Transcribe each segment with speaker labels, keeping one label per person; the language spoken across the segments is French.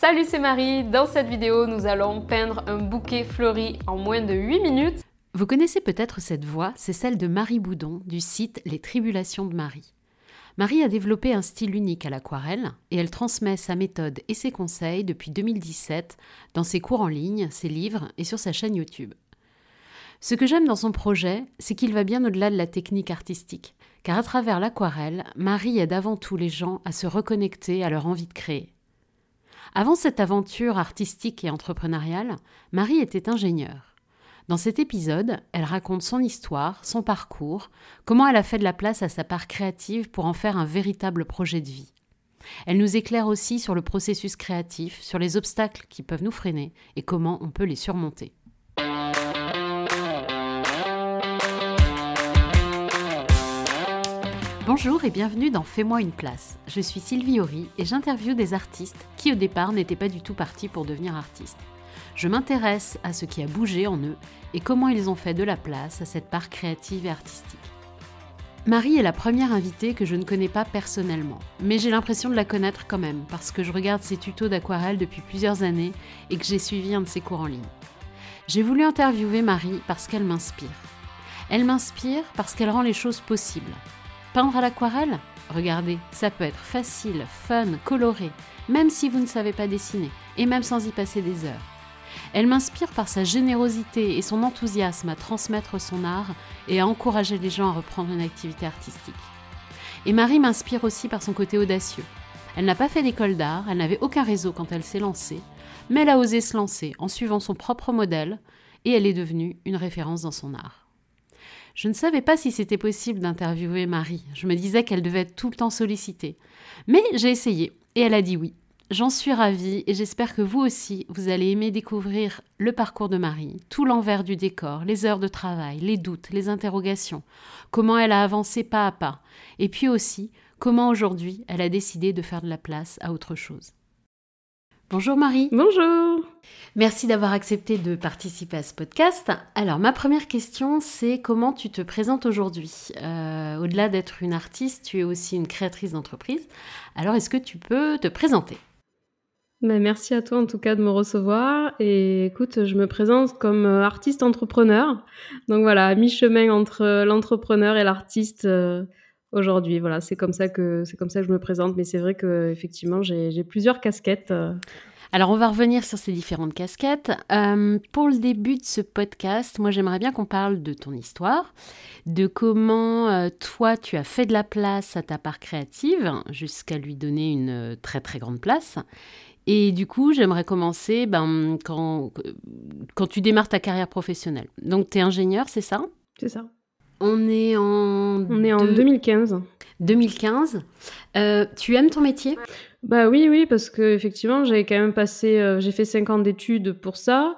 Speaker 1: Salut, c'est Marie. Dans cette vidéo, nous allons peindre un bouquet fleuri en moins de 8 minutes.
Speaker 2: Vous connaissez peut-être cette voix, c'est celle de Marie Boudon du site Les Tribulations de Marie. Marie a développé un style unique à l'aquarelle et elle transmet sa méthode et ses conseils depuis 2017 dans ses cours en ligne, ses livres et sur sa chaîne YouTube. Ce que j'aime dans son projet, c'est qu'il va bien au-delà de la technique artistique, car à travers l'aquarelle, Marie aide avant tout les gens à se reconnecter à leur envie de créer. Avant cette aventure artistique et entrepreneuriale, Marie était ingénieure. Dans cet épisode, elle raconte son histoire, son parcours, comment elle a fait de la place à sa part créative pour en faire un véritable projet de vie. Elle nous éclaire aussi sur le processus créatif, sur les obstacles qui peuvent nous freiner et comment on peut les surmonter. Bonjour et bienvenue dans Fais-moi une place. Je suis Sylvie Horry et j'interviewe des artistes qui au départ n'étaient pas du tout partis pour devenir artistes. Je m'intéresse à ce qui a bougé en eux et comment ils ont fait de la place à cette part créative et artistique. Marie est la première invitée que je ne connais pas personnellement, mais j'ai l'impression de la connaître quand même parce que je regarde ses tutos d'aquarelle depuis plusieurs années et que j'ai suivi un de ses cours en ligne. J'ai voulu interviewer Marie parce qu'elle m'inspire. Elle m'inspire parce qu'elle rend les choses possibles, Peindre à l'aquarelle Regardez, ça peut être facile, fun, coloré, même si vous ne savez pas dessiner, et même sans y passer des heures. Elle m'inspire par sa générosité et son enthousiasme à transmettre son art et à encourager les gens à reprendre une activité artistique. Et Marie m'inspire aussi par son côté audacieux. Elle n'a pas fait d'école d'art, elle n'avait aucun réseau quand elle s'est lancée, mais elle a osé se lancer en suivant son propre modèle et elle est devenue une référence dans son art. Je ne savais pas si c'était possible d'interviewer Marie. Je me disais qu'elle devait être tout le temps sollicitée. Mais j'ai essayé et elle a dit oui. J'en suis ravie et j'espère que vous aussi, vous allez aimer découvrir le parcours de Marie, tout l'envers du décor, les heures de travail, les doutes, les interrogations, comment elle a avancé pas à pas, et puis aussi comment aujourd'hui elle a décidé de faire de la place à autre chose. Bonjour Marie.
Speaker 1: Bonjour.
Speaker 2: Merci d'avoir accepté de participer à ce podcast. Alors ma première question, c'est comment tu te présentes aujourd'hui? Euh, Au-delà d'être une artiste, tu es aussi une créatrice d'entreprise. Alors est-ce que tu peux te présenter?
Speaker 1: Ben, merci à toi en tout cas de me recevoir. Et écoute, je me présente comme euh, artiste entrepreneur. Donc voilà, mi-chemin entre l'entrepreneur et l'artiste. Euh, aujourd'hui. Voilà, c'est comme ça que comme ça je me présente. Mais c'est vrai que effectivement, j'ai plusieurs casquettes. Euh.
Speaker 2: Alors, on va revenir sur ces différentes casquettes. Euh, pour le début de ce podcast, moi, j'aimerais bien qu'on parle de ton histoire, de comment euh, toi, tu as fait de la place à ta part créative jusqu'à lui donner une très très grande place. Et du coup, j'aimerais commencer ben, quand, quand tu démarres ta carrière professionnelle. Donc, tu es ingénieur, c'est ça?
Speaker 1: C'est ça.
Speaker 2: On est en...
Speaker 1: On est en 2015.
Speaker 2: 2015. Euh, tu aimes ton métier?
Speaker 1: Bah oui, oui, parce que effectivement, j'ai quand même passé, euh, j'ai fait 5 ans d'études pour ça.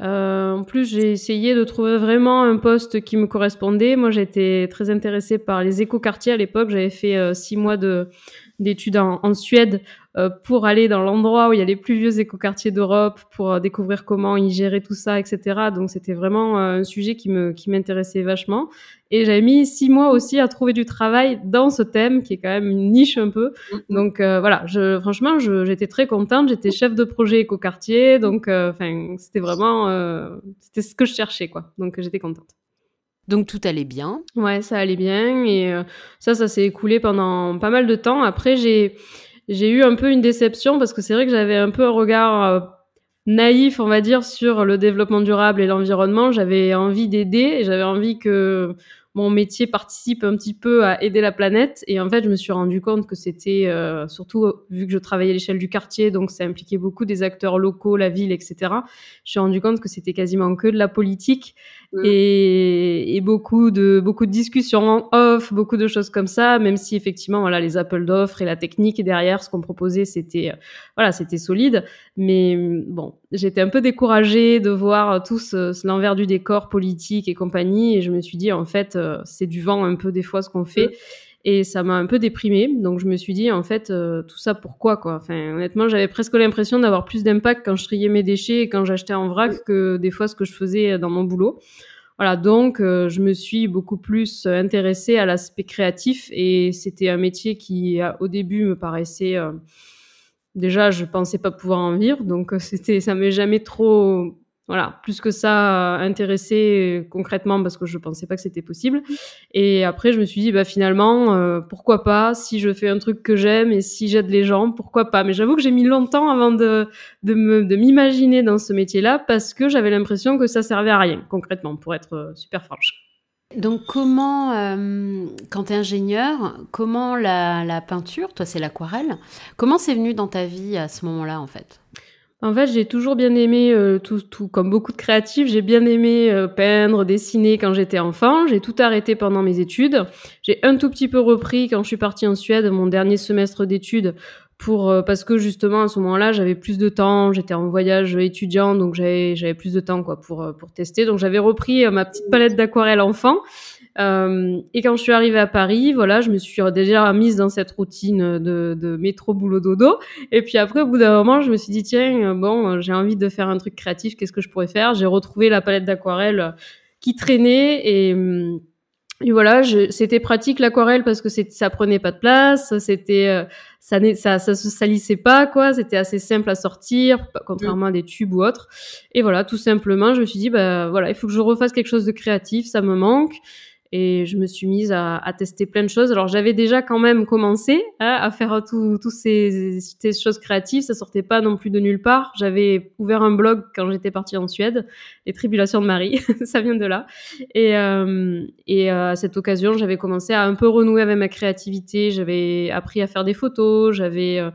Speaker 1: Euh, en plus, j'ai essayé de trouver vraiment un poste qui me correspondait. Moi, j'étais très intéressée par les écoquartiers à l'époque. J'avais fait 6 mois de d'études en, Suède euh, pour aller dans l'endroit où il y a les plus vieux écoquartiers d'Europe, pour euh, découvrir comment ils géraient tout ça, etc. Donc c'était vraiment euh, un sujet qui me qui m'intéressait vachement. Et j'avais mis six mois aussi à trouver du travail dans ce thème qui est quand même une niche un peu. Mm-hmm. Donc voilà, je, franchement, j'étais très contente. J'étais chef de projet écoquartier, donc enfin c'était vraiment c'était ce que je cherchais quoi. Donc j'étais contente.
Speaker 2: Donc tout allait bien.
Speaker 1: Ouais, ça allait bien et euh, ça, ça s'est écoulé pendant pas mal de temps. Après, j'ai eu un peu une déception parce que c'est vrai que j'avais un peu un regard euh, naïf, on va dire, sur le développement durable et l'environnement. J'avais envie d'aider et j'avais envie que mon métier participe un petit peu à aider la planète. Et en fait, je me suis rendu compte que c'était, euh, surtout vu que je travaillais à l'échelle du quartier, donc ça impliquait beaucoup des acteurs locaux, la ville, etc. Je me suis rendu compte que c'était quasiment que de la politique mmh. et, et, beaucoup de beaucoup de discussions en off, beaucoup de choses comme ça. Même si effectivement, voilà, les appels d'offres et la technique derrière, ce qu'on proposait, c'était voilà, c'était solide. Mais bon, j'étais un peu découragée de voir tout ce, l'envers du décor politique et compagnie. Et je me suis dit en fait euh, c'est du vent un peu des fois ce qu'on fait. Et ça m'a un peu déprimée. Donc je me suis dit, en fait, euh, tout ça pourquoi quoi? Enfin, honnêtement, j'avais presque l'impression d'avoir plus d'impact quand je triais mes déchets et quand j'achetais en vrac que des fois ce que je faisais dans mon boulot. Voilà, donc euh, je me suis beaucoup plus intéressée à l'aspect créatif et c'était un métier qui, au début, me paraissait déjà, je pensais pas pouvoir en vivre, donc c'était, ça m'est jamais trop voilà, plus que ça intéressé concrètement parce que je pensais pas que c'était possible. Et après, je me suis dit, bah finalement, euh, pourquoi pas Si je fais un truc que j'aime et si j'aide les gens, pourquoi pas Mais j'avoue que j'ai mis longtemps avant de de m'imaginer dans ce métier-là parce que j'avais l'impression que ça servait à rien concrètement, pour être euh, super franche.
Speaker 2: Donc comment, euh, quand tu es ingénieur, comment la, la peinture, toi c'est l'aquarelle, comment c'est venu dans ta vie à ce moment-là en fait?
Speaker 1: En fait, j'ai toujours bien aimé, euh, tout, tout, comme beaucoup de créatifs, j'ai bien aimé euh, peindre, dessiner quand j'étais enfant. J'ai tout arrêté pendant mes études. J'ai un tout petit peu repris quand je suis partie en Suède, mon dernier semestre d'études, pour euh, parce que justement à ce moment-là, j'avais plus de temps. J'étais en voyage étudiant, donc j'avais plus de temps quoi pour pour tester. Donc j'avais repris ma petite palette d'aquarelle enfant. Euh, et quand je suis arrivée à Paris, voilà, je me suis déjà mise dans cette routine de, de métro boulot dodo. Et puis après, au bout d'un moment, je me suis dit tiens, bon, j'ai envie de faire un truc créatif. Qu'est-ce que je pourrais faire? J'ai retrouvé la palette d'aquarelle qui traînait et et voilà, c'était pratique l'aquarelle parce que ça prenait pas de place, c'était euh, ça, ça ça se salissait pas quoi, c'était assez simple à sortir contrairement à des tubes ou autres. Et voilà, tout simplement, je me suis dit bah voilà, il faut que je refasse quelque chose de créatif, ça me manque et je me suis mise à, à, tester plein de choses. Alors j'avais déjà quand même commencé hein, à faire toutes ces, ces, choses créatives, ça sortait pas non plus de nulle part. J'avais ouvert un blog quand j'étais partie en Suède, les tribulations de Marie, ça vient de là. Et, euh, et euh, à cette occasion, j'avais commencé à un peu renouer avec ma créativité. J'avais appris à faire des photos, j'avais euh,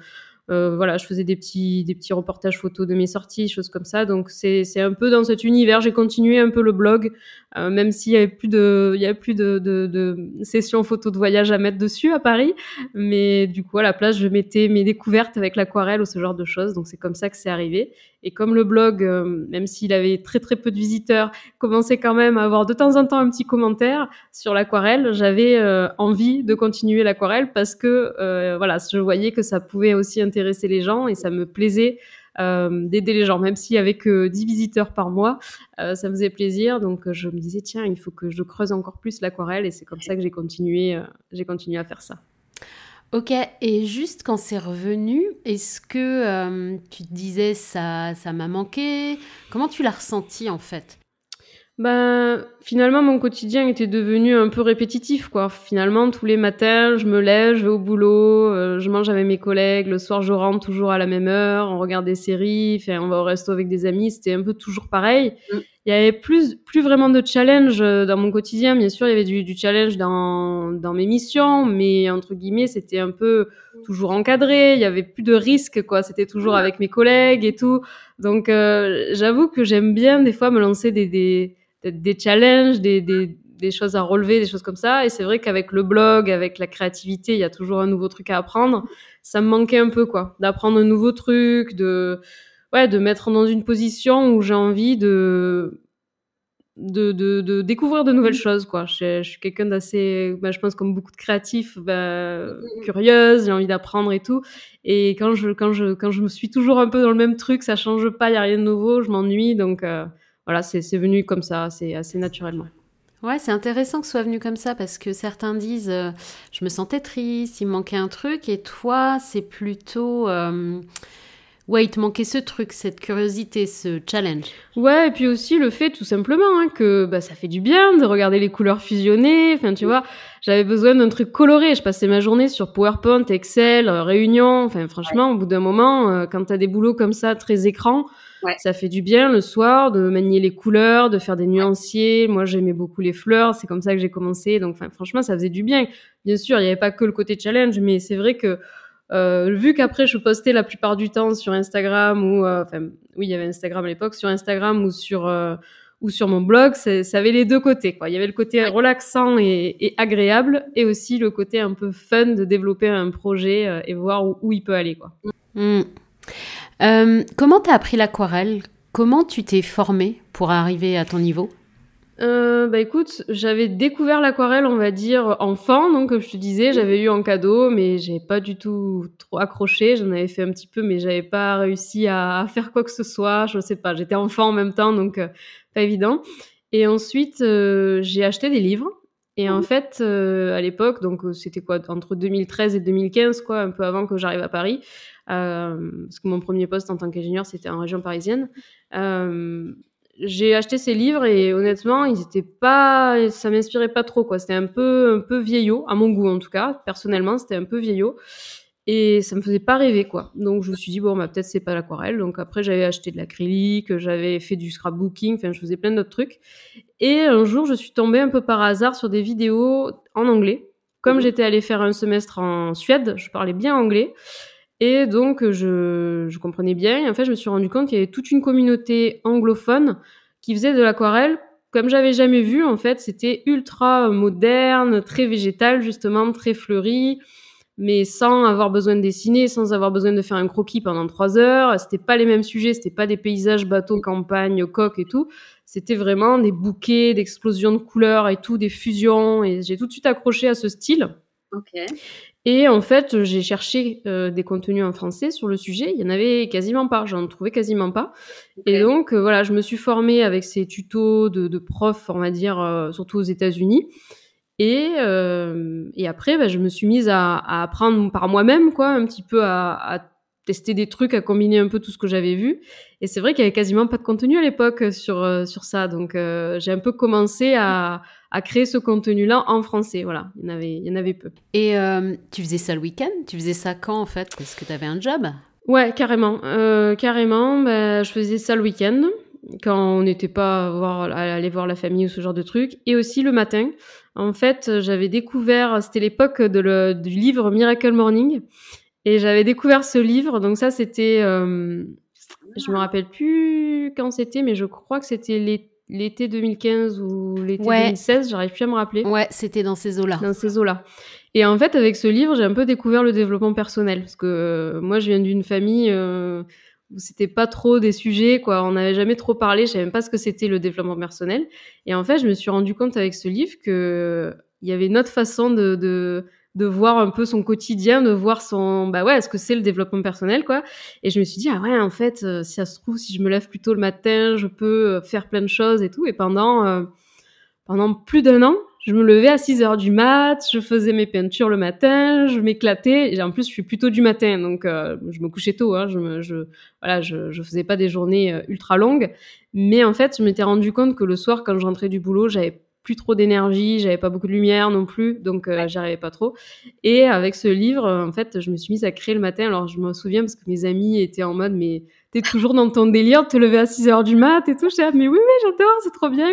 Speaker 1: voilà, je faisais des petits, des petits reportages photos de mes sorties, choses comme ça. Donc c'est, c'est un peu dans cet univers. J'ai continué un peu le blog, euh, même s'il y avait plus de, il y a plus de, de, de, sessions photos de voyage à mettre dessus à Paris. Mais du coup, à la place, je mettais mes découvertes avec l'aquarelle ou ce genre de choses. Donc c'est comme ça que c'est arrivé. Et comme le blog, euh, même s'il avait très très peu de visiteurs, commençait quand même à avoir de temps en temps un petit commentaire sur l'aquarelle, j'avais euh, envie de continuer l'aquarelle parce que euh, voilà, je voyais que ça pouvait aussi intéresser les gens et ça me plaisait d'aider les gens, même s'il y avait que 10 visiteurs par mois, ça me faisait plaisir. Donc je me disais tiens, il faut que je creuse encore plus l'aquarelle et c'est comme ça que j'ai continué, j'ai continué à faire ça.
Speaker 2: Ok, et juste quand c'est revenu, est-ce que euh, tu te disais ça ça m'a manqué? Comment tu l'as ressenti en fait?
Speaker 1: Ben, finalement, mon quotidien était devenu un peu répétitif, quoi. Finalement, tous les matins, je me lève, je vais au boulot, euh, je mange avec mes collègues, le soir, je rentre toujours à la même heure, on regarde des séries, on va au resto avec des amis, c'était un peu toujours pareil. Mm. Il y avait plus, plus vraiment de challenge euh, dans mon quotidien. Bien sûr, il y avait du, du challenge dans, dans mes missions, mais entre guillemets, c'était un peu toujours encadré. Il y avait plus de risques, quoi. C'était toujours avec mes collègues et tout. Donc, euh, j'avoue que j'aime bien des fois me lancer des, des des challenges, des, des, des, choses à relever, des choses comme ça. Et c'est vrai qu'avec le blog, avec la créativité, il y a toujours un nouveau truc à apprendre. Ça me manquait un peu, quoi, d'apprendre un nouveau truc, de, ouais, de mettre dans une position où j'ai envie de, de, de, de, découvrir de nouvelles choses, quoi. Je, je suis quelqu'un d'assez, bah, je pense comme beaucoup de créatifs, bah, curieuse, j'ai envie d'apprendre et tout. Et quand je, quand je, quand je me suis toujours un peu dans le même truc, ça change pas, il y a rien de nouveau, je m'ennuie, donc. Euh, voilà, c'est venu comme ça, c'est assez naturellement.
Speaker 2: Ouais, c'est intéressant que ce soit venu comme ça parce que certains disent euh, je me sentais triste, il me manquait un truc, et toi, c'est plutôt. Euh, ouais, il te manquait ce truc, cette curiosité, ce challenge.
Speaker 1: Ouais, et puis aussi le fait tout simplement hein, que bah, ça fait du bien de regarder les couleurs fusionner. Enfin, tu vois, j'avais besoin d'un truc coloré. Je passais ma journée sur PowerPoint, Excel, euh, Réunion. Enfin, franchement, au bout d'un moment, quand tu as des boulots comme ça, très écran, ça fait du bien le soir de manier les couleurs, de faire des nuanciers. Moi, j'aimais beaucoup les fleurs. C'est comme ça que j'ai commencé. Donc, franchement, ça faisait du bien. Bien sûr, il n'y avait pas que le côté challenge, mais c'est vrai que euh, vu qu'après je postais la plupart du temps sur Instagram ou euh, enfin oui il y avait Instagram à l'époque sur Instagram ou sur euh, ou sur mon blog ça avait les deux côtés quoi. Il y avait le côté relaxant et, et, agréable et aussi le côté un peu fun de développer un projet et voir où, où, il peut aller quoi.
Speaker 2: Mmh. Euh, comment t'as appris l'aquarelle? Comment tu t'es formé pour arriver à ton niveau?
Speaker 1: Euh, bah écoute, j'avais découvert l'aquarelle, on va dire enfant, donc comme je te disais, j'avais eu en cadeau, mais j'ai pas du tout trop accroché. J'en avais fait un petit peu, mais j'avais pas réussi à, faire quoi que ce soit. Je sais pas, j'étais enfant en même temps, donc euh, pas évident. Et ensuite, euh, j'ai acheté des livres Et en fait, à l'époque, donc c'était quoi entre 2013 et 2015, quoi, un peu avant que j'arrive à Paris, parce que mon premier poste en tant qu'ingénieur, c'était en région parisienne. J'ai acheté ces livres et honnêtement, ils étaient pas, ça m'inspirait pas trop, quoi. C'était un peu, un peu vieillot, à mon goût en tout cas. Personnellement, c'était un peu vieillot et ça me faisait pas rêver quoi. Donc je me suis dit bon bah peut-être c'est pas l'aquarelle. Donc après j'avais acheté de l'acrylique, j'avais fait du scrapbooking, enfin je faisais plein d'autres trucs. Et un jour je suis tombée un peu par hasard sur des vidéos en anglais. Comme mhm. j'étais allée faire un semestre en Suède, je parlais bien anglais. Et donc je, je comprenais bien. Et en fait je me suis rendu compte qu'il y avait toute une communauté anglophone qui faisait de l'aquarelle comme j'avais jamais vu en fait. C'était ultra moderne, très végétal justement, très fleuri mais sans avoir besoin de dessiner, sans avoir besoin de faire un croquis pendant trois heures. C'était pas les mêmes sujets, c'était pas des paysages, bateaux, campagne, coques et tout. C'était vraiment des bouquets, d'explosions de couleurs et tout, des fusions. Et j'ai tout de suite accroché à ce style.
Speaker 2: Ok.
Speaker 1: Et en fait, j'ai cherché euh, des contenus en français sur le sujet. Il y en avait quasiment pas. J'en trouvais quasiment pas. Et donc, euh, voilà, je me suis formée avec ces tutos de, de profs, on va dire, euh, surtout aux États-Unis. Et, euh, et après, bah, je me suis mise à, à apprendre par moi-même, quoi, un petit peu à, à, tester des trucs, à combiner un peu tout ce que j'avais vu. Et c'est vrai qu'il y avait quasiment pas de contenu à l'époque sur euh, sur ça, donc euh, j'ai un peu commencé à, à créer ce contenu-là en français. Voilà, il y en avait, il y en avait peu.
Speaker 2: Et euh, tu faisais ça le week-end? Tu faisais ça quand en fait? Est-ce que tu avais un job?
Speaker 1: Ouais, carrément, euh, carrément. Bah, je faisais ça le week-end quand on n'était pas voir, aller voir la famille ou ce genre de trucs, et aussi le matin. En fait, j'avais découvert, c'était l'époque du livre Miracle Morning, et j'avais découvert ce livre. Donc ça, c'était, euh, je me rappelle plus quand c'était, mais je crois que c'était l'été 2015 ou l'été 2016. J'arrive plus à me rappeler.
Speaker 2: Ouais, c'était dans ces eaux-là.
Speaker 1: Dans ces eaux-là. Et en fait, avec ce livre, j'ai un peu découvert le développement personnel, parce que euh, moi, je viens d'une famille. Euh, où c'était pas trop des sujets, quoi. On n'avait jamais trop parlé, je savais même pas ce que c'était le développement personnel. Et en fait, je me suis rendu compte avec ce livre que il y avait une autre façon de, de, de voir un peu son quotidien, de voir son, bah ouais, ce que c'est le développement personnel, quoi. Et je me suis dit, ah ouais, en fait, euh, si ça se trouve, si je me lève plus tôt le matin, je peux euh, faire plein de choses et tout. Et pendant, euh, pendant plus d'un an, je me levais à 6 heures du mat, je faisais mes peintures le matin, je m'éclatais. Et en plus, je suis plutôt du matin, donc je me couchais tôt. Hein, je, me, je, voilà, je, je faisais pas des journées ultra longues. Mais en fait, je m'étais rendu compte que le soir, quand je rentrais du boulot, j'avais plus trop d'énergie, j'avais pas beaucoup de lumière non plus, donc euh, j'arrivais pas trop. Et avec ce livre, en fait, je me suis mise à créer le matin. Alors je me souviens parce que mes amis étaient en mode, mais t'es toujours dans ton délire de te lever à 6 heures du mat et tout. Je mais oui, oui, j'adore, c'est trop bien.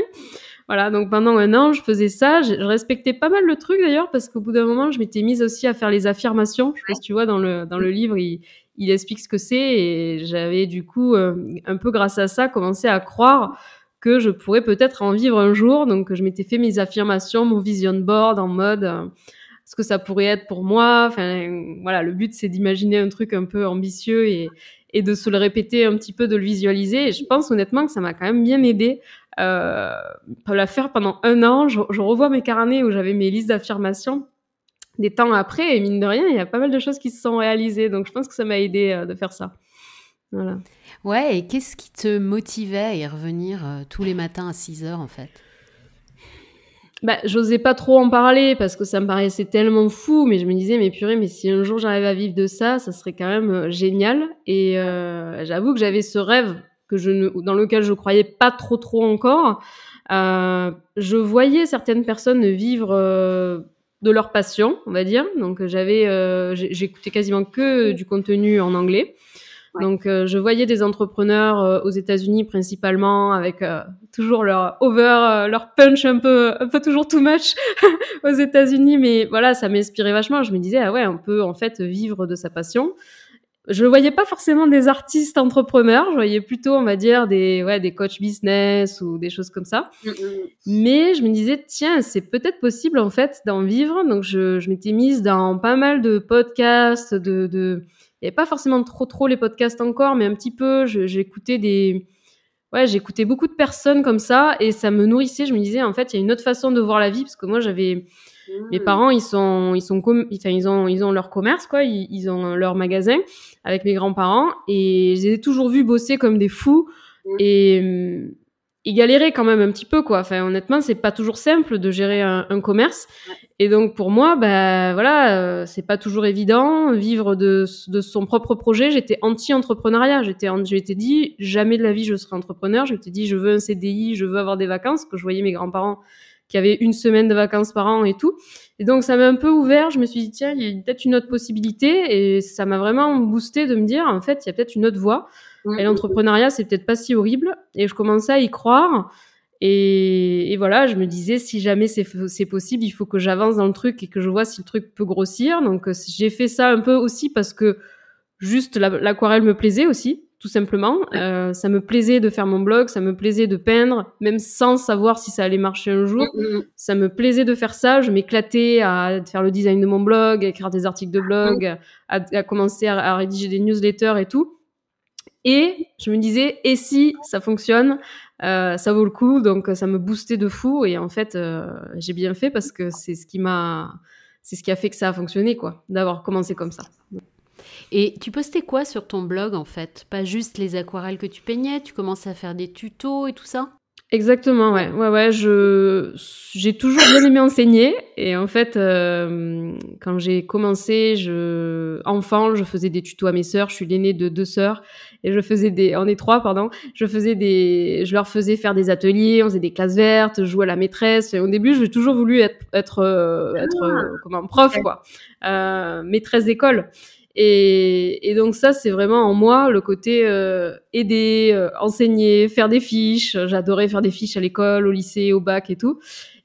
Speaker 1: Voilà, donc pendant un an, je faisais ça. Je, respectais pas mal le truc d'ailleurs parce qu'au bout d'un moment, je m'étais mise aussi à faire les affirmations. Je tu vois, dans le, dans le livre, il, il explique ce que c'est et j'avais du coup, euh, un peu grâce à ça, commencé à croire que je pourrais peut-être en vivre un jour. Donc, je m'étais fait mes affirmations, mon vision board en mode euh, ce que ça pourrait être pour moi. Enfin, voilà, le but, c'est d'imaginer un truc un peu ambitieux et, de se le répéter un petit peu, de le visualiser. Et je pense honnêtement que ça m'a quand même bien aidé euh, la faire pendant un an. Je, revois mes carnets où j'avais mes listes d'affirmations des temps après, et mine de rien, il y a pas mal de choses qui se sont réalisées. Donc, je pense que ça m'a aidé euh, de faire ça. Voilà.
Speaker 2: Ouais, et qu'est-ce qui te motivait à y revenir euh, tous les matins à 6 heures, en fait?
Speaker 1: Bah, j'osais pas trop en parler parce que ça me paraissait tellement fou, mais je me disais, mais purée, mais si un jour j'arrive à vivre de ça, ça serait quand même génial. Et j'avoue que j'avais ce rêve que je ne, dans lequel je croyais pas trop trop encore. Euh, je voyais certaines personnes vivre euh, de leur passion, on va dire. Donc j'avais, euh, j'écoutais quasiment que du contenu en anglais. Donc euh, je voyais des entrepreneurs euh, aux États-Unis principalement avec toujours leur over, leur punch un peu, un peu toujours too much aux États-Unis, mais voilà, ça m'inspirait vachement. Je me disais ah ouais, on peut en fait vivre de sa passion je voyais pas forcément des artistes entrepreneurs, je voyais plutôt, on va dire, des, ouais, des coachs business ou des choses comme ça. Mm, mm, mm. Mais je me disais, tiens, c'est peut-être possible, en fait, d'en vivre. Donc, je, je m'étais mise dans pas mal de podcasts, de, de, n'y avait pas forcément trop, trop les podcasts encore, mais un petit peu, j'écoutais des, ouais, j'écoutais beaucoup de personnes comme ça et ça me nourrissait. Je me disais, en fait, il y a une autre façon de voir la vie parce que moi, j'avais, mes mmh. parents, ils sont, ils sont, enfin, ils ont, ils ont leur commerce, quoi. Ils, ont leur magasin avec mes grands-parents et je les ai toujours vus bosser comme des fous. Mmh. Et, il galérait quand même un petit peu quoi. Enfin honnêtement, c'est pas toujours simple de gérer un, un commerce. Et donc pour moi, bah voilà, euh, c'est pas toujours évident vivre de, de son propre projet. J'étais anti-entrepreneuriat. J'étais, j'étais dit jamais de la vie je serai entrepreneur. J'étais dit je veux un CDI, je veux avoir des vacances. Que je voyais mes grands-parents qui avaient une semaine de vacances par an et tout. Et donc ça m'a un peu ouvert. Je me suis dit tiens, il y a peut-être une autre possibilité. Et ça m'a vraiment boosté de me dire en fait il y a peut-être une autre voie. Et l'entrepreneuriat, c'est peut-être pas si horrible. Et je commençais à y croire. Et, et voilà, je me disais, si jamais c'est possible, il faut que j'avance dans le truc et que je vois si le truc peut grossir. Donc, euh, j'ai fait ça un peu aussi parce que juste l'aquarelle me plaisait aussi, tout simplement. Euh, ça me plaisait de faire mon blog, ça me plaisait de peindre, même sans savoir si ça allait marcher un jour. Mm, mm. Ça me plaisait de faire ça. Je m'éclatais à faire le design de mon blog, à écrire des articles de blog, à, à commencer à, à rédiger des newsletters et tout. Et je me disais, et si ça fonctionne, euh, ça vaut le coup. Donc ça me boostait de fou. Et en fait, euh, j'ai bien fait parce que c'est ce qui m'a, c'est ce qui a fait que ça a fonctionné, quoi, d'avoir commencé comme ça.
Speaker 2: Et tu postais quoi sur ton blog en fait? Pas juste les aquarelles que tu peignais, tu commençais à faire des tutos et tout ça?
Speaker 1: Exactement, ouais, ouais, ouais. Je j'ai toujours bien aimé enseigner et en fait, euh, quand j'ai commencé, je enfant, je faisais des tutos à mes sœurs. Je suis l'aînée de deux sœurs et je faisais des, on est trois, pardon. Je faisais des, je leur faisais faire des ateliers, on faisait des classes vertes, jouer à la maîtresse. Et au début, j'ai toujours voulu être être euh, être ah. euh, comme un prof, quoi, euh, maîtresse d'école. Et, et, donc ça, c'est vraiment en moi le côté euh, aider, euh, enseigner, faire des fiches. J'adorais faire des fiches à l'école, au lycée, au bac et tout.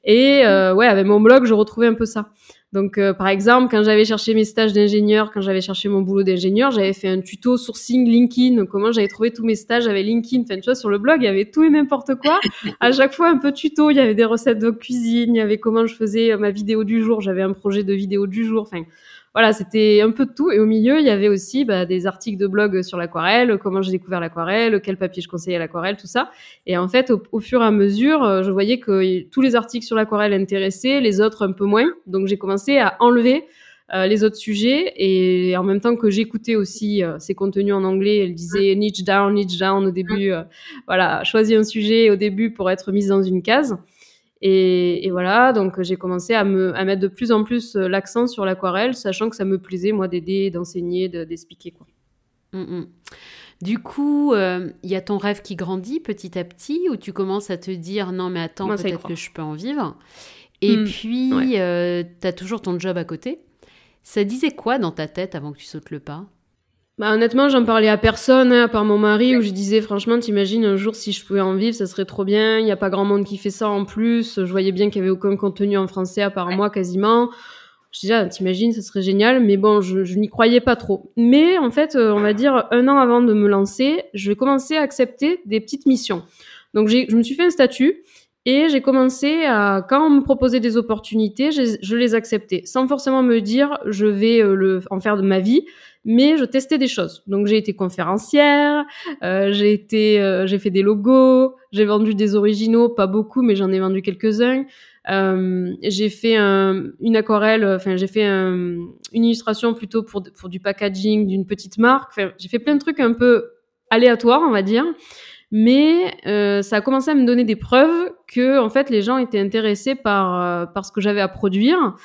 Speaker 1: Et euh, ouais, avec mon blog, je retrouvais un peu ça. Donc, par exemple, quand j'avais cherché mes stages d'ingénieur, quand j'avais cherché mon boulot d'ingénieur, j'avais fait un tuto sourcing LinkedIn, comment j'avais trouvé tous mes stages avec LinkedIn. Enfin, tu vois, sur le blog, il y avait tout et n'importe quoi. à chaque fois, un peu tuto. Il y avait des recettes de cuisine, il y avait comment je faisais ma vidéo du jour. J'avais un projet de vidéo du jour. Enfin, voilà, c'était un peu de tout. Et au milieu, il y avait aussi bah, des articles de blog sur l'aquarelle, comment j'ai découvert l'aquarelle, quel papier je conseillais à l'aquarelle, tout ça. Et en fait, au, fur et à mesure, euh, je voyais que tous les articles sur l'aquarelle intéressaient, les autres un peu moins. Donc j'ai commencé à enlever euh, les autres sujets et en même temps que j'écoutais aussi euh, ces contenus en anglais, elle disait niche down, niche down au début. voilà, choisis un sujet au début pour être mise dans une case. Et, et, voilà, donc j'ai commencé à, me, à mettre de plus en plus euh, l'accent sur l'aquarelle, sachant que ça me plaisait, moi, d'aider, d'enseigner, d'expliquer. quoi.
Speaker 2: Mm, mm. Du coup, euh, il y a ton rêve qui grandit petit à petit, où tu commences à te dire non, mais attends, peut-être que je peux en vivre. Et mm, puis, euh, tu as toujours ton job à côté. Ça disait quoi dans ta tête avant que tu sautes le pas?
Speaker 1: Bah, honnêtement, j'en parlais à personne, hein, à part mon mari, où je disais, franchement, t'imagines un jour si je pouvais en vivre, ça serait trop bien. Il n'y a pas grand monde qui fait ça en plus. Je voyais bien qu'il n'y avait aucun contenu en français à part moi quasiment. Je disais, ah, t'imagines, ça serait génial, mais bon, je, je n'y croyais pas trop. Mais en fait, euh, on va dire un an avant de me lancer, je vais commencer à accepter des petites missions. Donc, je me suis fait un statut et j'ai commencé à, quand on me proposait des opportunités, je les acceptais, sans forcément me dire, je vais euh, le, en faire de ma vie mais je testais des choses. Donc j'ai été conférencière, euh, j'ai été, euh, j'ai fait des logos, j'ai vendu des originaux, pas beaucoup, mais j'en ai vendu quelques-uns. Euh, j'ai fait un, une aquarelle, enfin j'ai fait un, une illustration plutôt pour pour du packaging d'une petite marque. J'ai fait plein de trucs un peu aléatoires, on va dire. Mais euh, ça a commencé à me donner des preuves que en fait les gens étaient intéressés par euh, par ce que j'avais à produire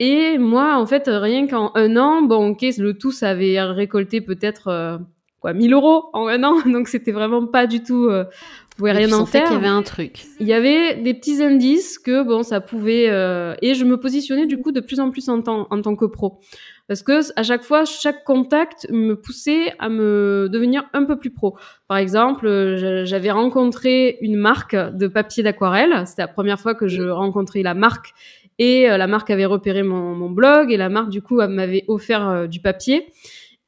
Speaker 1: et moi, en fait, rien qu'en un an, bon, ok, le tout, ça avait récolté peut-être euh, quoi, 1000 euros en un an, donc c'était vraiment pas du tout. Euh, vous pouvez rien en faire.
Speaker 2: qu'il y avait un truc.
Speaker 1: Il y avait des petits indices que bon, ça pouvait. Euh, et je me positionnais du coup de plus en plus en tant en tant que pro, parce que à chaque fois, chaque contact me poussait à me devenir un peu plus pro. Par exemple, j'avais rencontré une marque de papier d'aquarelle. C'était la première fois que je rencontrais la marque et euh, la marque avait repéré mon, mon, blog et la marque du coup m'avait offert euh, du papier.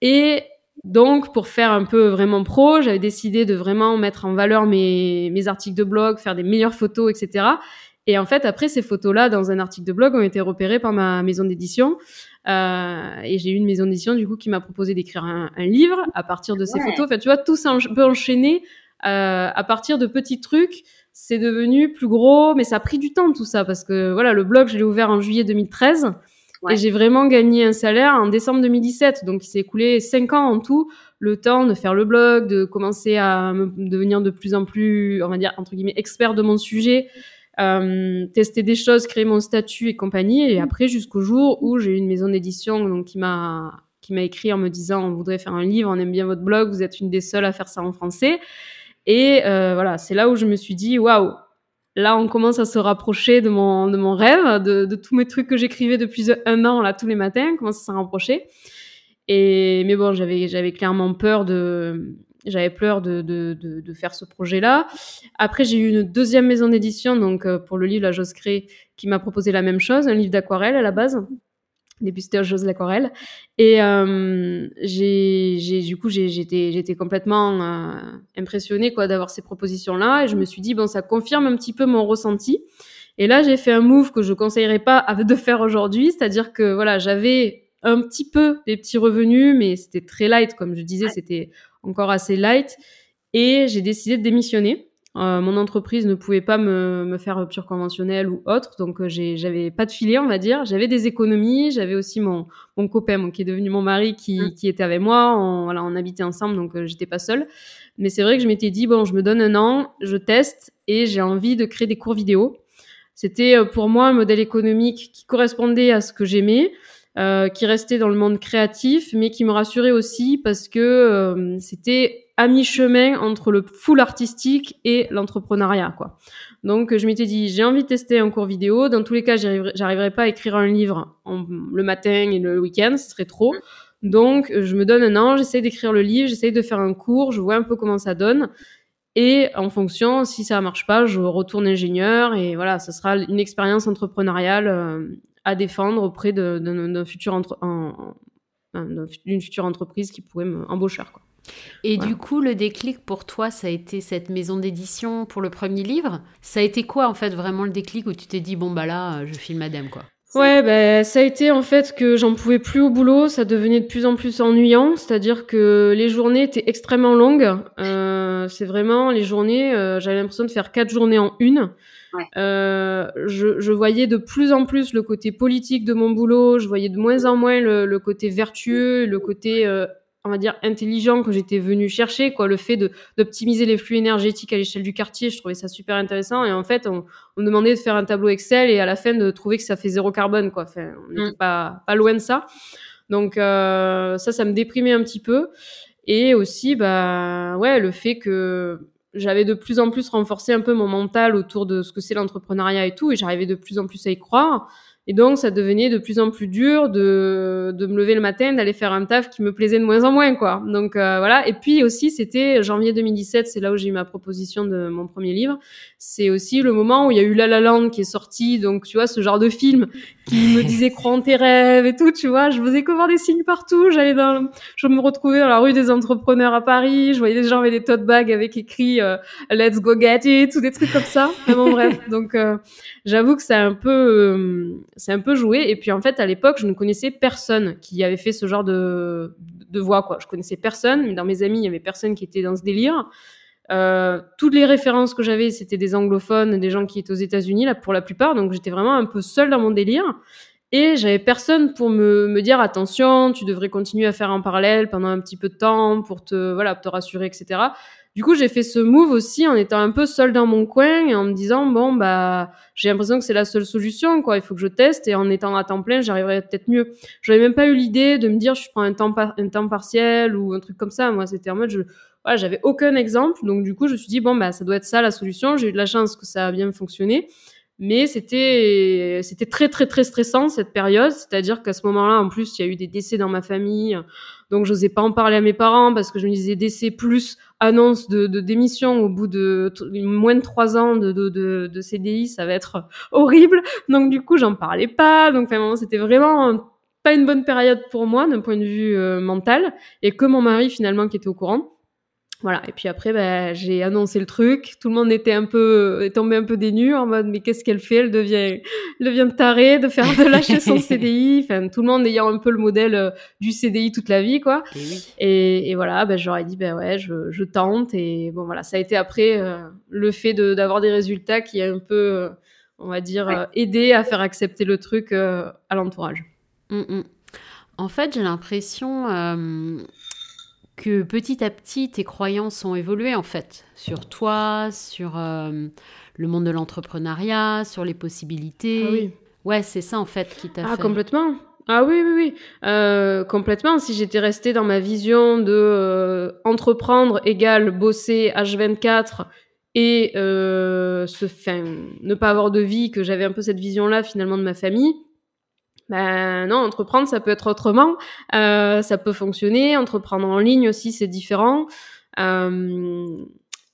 Speaker 1: Et donc pour faire un peu vraiment pro, j'avais décidé de vraiment mettre en valeur mes, mes articles de blog, faire des meilleures photos, etc. Et en fait, après, ces photos-là, dans un article de blog, ont été repérées par ma maison d'édition. Euh, et j'ai eu une maison d'édition, du coup, qui m'a proposé d'écrire un, un, livre à partir de ces photos. Enfin, tu vois, tout ça peut enchaîner euh, à partir de petits trucs c'est devenu plus gros, mais ça a pris du temps tout ça parce que voilà, le blog, je l'ai ouvert en juillet 2013 et j'ai vraiment gagné un salaire en décembre 2017. Donc il s'est écoulé cinq ans en tout le temps de faire le blog, de commencer à devenir de plus en plus, on va dire, entre guillemets, expert de mon sujet, euh, tester des choses, créer mon statut et compagnie. Et après, jusqu'au jour où j'ai eu une maison d'édition donc, qui m'a qui m'a écrit en me disant on voudrait faire un livre, on aime bien votre blog, vous êtes une des seules à faire ça en français. Et euh, voilà, c'est là où je me suis dit waouh, là on commence à se rapprocher de mon de mon rêve, de, de tous mes trucs que j'écrivais depuis un an là tous les matins, on commence à s'en rapprocher. Et mais bon, j'avais clairement peur de j'avais peur de, de, de, faire ce projet-là. Après, j'ai eu une deuxième maison d'édition, donc euh, pour le livre La Jose Crée, qui m'a proposé la même chose, un livre d'aquarelle à la base. Début c'était Jose l'aquarelle. Et euh, j'ai, du coup, j'étais, j'étais complètement euh, impressionnée quoi d'avoir ces propositions-là, et je me suis dit bon, ça confirme un petit peu mon ressenti. Et là, j'ai fait un move que je conseillerais pas de faire aujourd'hui, c'est-à-dire que voilà, j'avais un petit peu des petits revenus, mais c'était très light, comme je disais, c'était encore assez light. Et j'ai décidé de démissionner. Euh, mon entreprise ne pouvait pas me, me faire rupture conventionnelle ou autre, donc euh, j'avais pas de filet, on va dire. J'avais des économies, j'avais aussi mon, mon copain, qui est devenu mon mari, qui, mmh. qui était avec moi. On, voilà, on habitait ensemble, donc euh, j'étais pas seule. Mais c'est vrai que je m'étais dit bon, je me donne un an, je teste et j'ai envie de créer des cours vidéo. C'était pour moi un modèle économique qui correspondait à ce que j'aimais. Euh, qui restait dans le monde créatif, mais qui me rassurait aussi parce que c'était à mi-chemin entre le full artistique et l'entrepreneuriat, quoi. Donc, je m'étais dit, j'ai envie de tester un cours vidéo. Dans tous les cas, j'arriverai pas à écrire un livre le matin et le week-end, ce serait trop. Donc, je me donne un an, j'essaie d'écrire le livre, j'essaie de faire un cours, je vois un peu comment ça donne. Et en fonction, si ça marche pas, je retourne ingénieur et voilà, ce sera une expérience entrepreneuriale euh, à défendre auprès d'une future entreprise qui pourrait m'embaucher.
Speaker 2: Et du coup, le déclic pour toi, ça a été cette maison d'édition pour le premier livre. Ça a été quoi en fait vraiment le déclic où tu t'es dit bon bah là, je filme madame quoi?
Speaker 1: Ouais, ben ça a été en fait que j'en pouvais plus au boulot, ça devenait de plus en plus ennuyant, c'est-à-dire que les journées étaient extrêmement longues. Euh, c'est vraiment les journées, euh, j'avais l'impression de faire quatre journées en une. Euh, je, je, voyais de plus en plus le côté politique de mon boulot, je voyais de moins en moins le, le côté vertueux, le côté, euh, on va dire, intelligent que j'étais venu chercher, quoi, le fait d'optimiser les flux énergétiques à l'échelle du quartier, je trouvais ça super intéressant. Et en fait, on, on, me demandait de faire un tableau Excel et à la fin de trouver que ça fait zéro carbone, quoi. Enfin, on n'était mm. pas, pas loin de ça. Donc euh, ça, ça me déprimait un petit peu. Et aussi, bah ouais, le fait que j'avais de plus en plus renforcé un peu mon mental autour de ce que c'est l'entrepreneuriat et tout, et j'arrivais de plus en plus à y croire. Et donc, ça devenait de plus en plus dur de, de me lever le matin, d'aller faire un taf qui me plaisait de moins en moins, quoi. Donc, euh, voilà. Et puis aussi, c'était janvier 2017, c'est là où j'ai eu ma proposition de mon premier livre. C'est aussi le moment où il y a eu La La Land qui est sorti. Donc, tu vois, ce genre de film qui me disait crois en tes rêves et tout, tu vois. Je faisais comment des signes partout. J'allais dans, je me retrouvais dans la rue des entrepreneurs à Paris. Je voyais des gens avec des tote bags avec écrit euh, Let's go get it, ou des trucs comme ça. Vraiment bref. Donc, euh, j'avoue que c'est un peu, c'est un peu joué. Et puis en fait, à l'époque, je ne connaissais personne qui avait fait ce genre de, de voix, quoi. Je connaissais personne, mais dans mes amis, il y avait personne qui était dans ce délire. Euh, toutes les références que j'avais, c'était des anglophones, des gens qui étaient aux États-Unis, là, pour la plupart. Donc j'étais vraiment un peu seule dans mon délire. Et j'avais personne pour me, me dire attention, tu devrais continuer à faire en parallèle pendant un petit peu de temps pour te, voilà, pour te rassurer, etc. Du coup, j'ai fait ce move aussi en étant un peu seule dans mon coin et en me disant bon bah j'ai l'impression que c'est la seule solution quoi. Il faut que je teste et en étant à temps plein, j'arriverai peut-être mieux. J'avais même pas eu l'idée de me dire je prends un temps un temps partiel ou un truc comme ça. Moi, c'était en mode je voilà, j'avais aucun exemple. Donc du coup, je me suis dit bon bah ça doit être ça la solution. J'ai eu de la chance que ça a bien fonctionné mais c'était c'était très très très stressant cette période c'est-à-dire qu'à ce moment-là en plus il y a eu des décès dans ma famille donc j'osais pas en parler à mes parents parce que je me disais décès plus annonce de, démission au bout de moins de trois ans de, CDI ça va être horrible. Donc du coup j'en parlais pas. Donc enfin, c'était vraiment pas une bonne période pour moi d'un point de vue euh, mental. Et que mon mari finalement qui était au courant voilà. Et puis après, bah, j'ai annoncé le truc. Tout le monde était un peu, est tombé un peu dénu en mode, mais qu'est-ce qu'elle fait? Elle devient, elle devient tarée de faire de lâcher son CDI. Enfin, tout le monde ayant un peu le modèle euh, du CDI toute la vie, quoi. Et, et, voilà, bah, j'aurais dit, ben ouais, je, je, tente. Et bon, voilà, ça a été après euh, le fait d'avoir des résultats qui a un peu, euh, on va dire, aidé à faire accepter le truc à l'entourage.
Speaker 2: Mmh, mmh. En fait, j'ai l'impression que petit à petit, tes croyances ont évolué en fait, sur toi, sur euh, le monde de l'entrepreneuriat, sur les possibilités.
Speaker 1: Ah oui.
Speaker 2: Ouais, c'est ça en fait qui t'a
Speaker 1: Ah,
Speaker 2: fait.
Speaker 1: complètement. Ah oui, oui, oui. Euh, complètement. Si j'étais restée dans ma vision de euh, entreprendre égale bosser H24 et euh, se, fin, ne pas avoir de vie, que j'avais un peu cette vision-là finalement de ma famille, ben non, entreprendre, ça peut être autrement. Euh, ça peut fonctionner. Entreprendre en ligne aussi, c'est différent. Euh,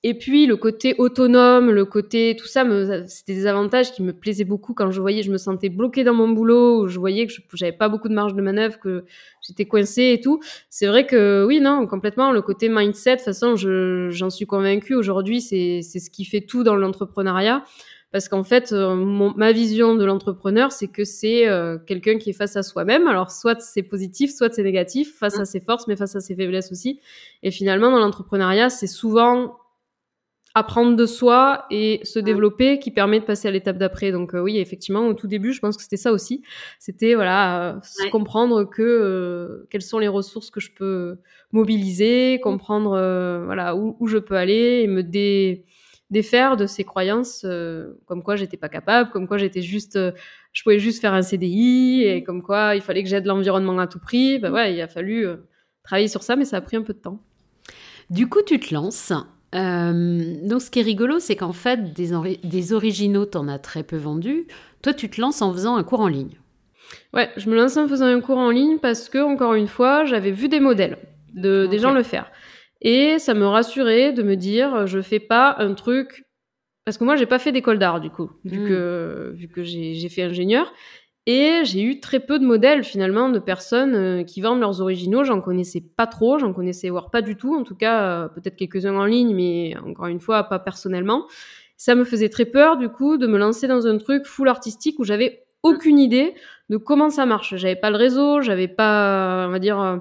Speaker 1: et puis le côté autonome, le côté tout ça, c'était des avantages qui me plaisaient beaucoup quand je voyais, je me sentais bloquée dans mon boulot, je voyais que j'avais pas beaucoup de marge de manœuvre, que j'étais coincée et tout. C'est vrai que oui, non, complètement. Le côté mindset, de toute façon, je- j'en suis convaincue aujourd'hui, c'est ce qui fait tout dans l'entrepreneuriat. Parce qu'en fait, euh, mon- ma vision de l'entrepreneur, c'est que c'est euh, quelqu'un qui est face à soi-même. Alors, soit c'est positif, soit c'est négatif, face à ses forces, mais face à ses faiblesses aussi. Et finalement, dans l'entrepreneuriat, c'est souvent apprendre de soi et se développer qui permet de passer à l'étape d'après. Donc euh, oui, effectivement, au tout début, je pense que c'était ça aussi. C'était voilà, euh,
Speaker 2: Ouais.
Speaker 1: comprendre que euh, quelles sont les ressources que je peux mobiliser, comprendre euh, voilà où, où je peux aller et me dé- défaire de ces croyances euh, comme quoi j'étais pas capable, comme quoi j'étais juste euh, je pouvais juste faire un CDI et comme quoi il fallait que j'aide l'environnement à tout prix. Bah ouais, il a fallu euh, travailler sur ça mais ça a pris un peu de temps.
Speaker 2: Du coup, tu te lances. Donc, ce qui est rigolo, c'est qu'en fait, des, ori- des originaux, t'en as très peu vendus. Toi, tu te lances en faisant un cours en ligne.
Speaker 1: Ouais, je me lançais en faisant un cours en ligne parce que, encore une fois, j'avais vu des modèles, de, des
Speaker 2: Ok.
Speaker 1: gens le faire. Et ça me rassurait de me dire, je fais pas un truc. Parce que moi, j'ai pas fait d'école d'art, du coup, vu
Speaker 2: Mm.
Speaker 1: que, vu que j'ai fait ingénieur. Et j'ai eu très peu de modèles, finalement, de personnes euh, qui vendent leurs originaux. J'en connaissais pas trop, j'en connaissais voire pas du tout. En tout cas, euh, peut-être quelques-uns en ligne, mais encore une fois, pas personnellement. Ça me faisait très peur, du coup, de me lancer dans un truc full artistique où j'avais aucune idée de comment ça marche. J'avais pas le réseau, j'avais pas, on va dire, euh, euh,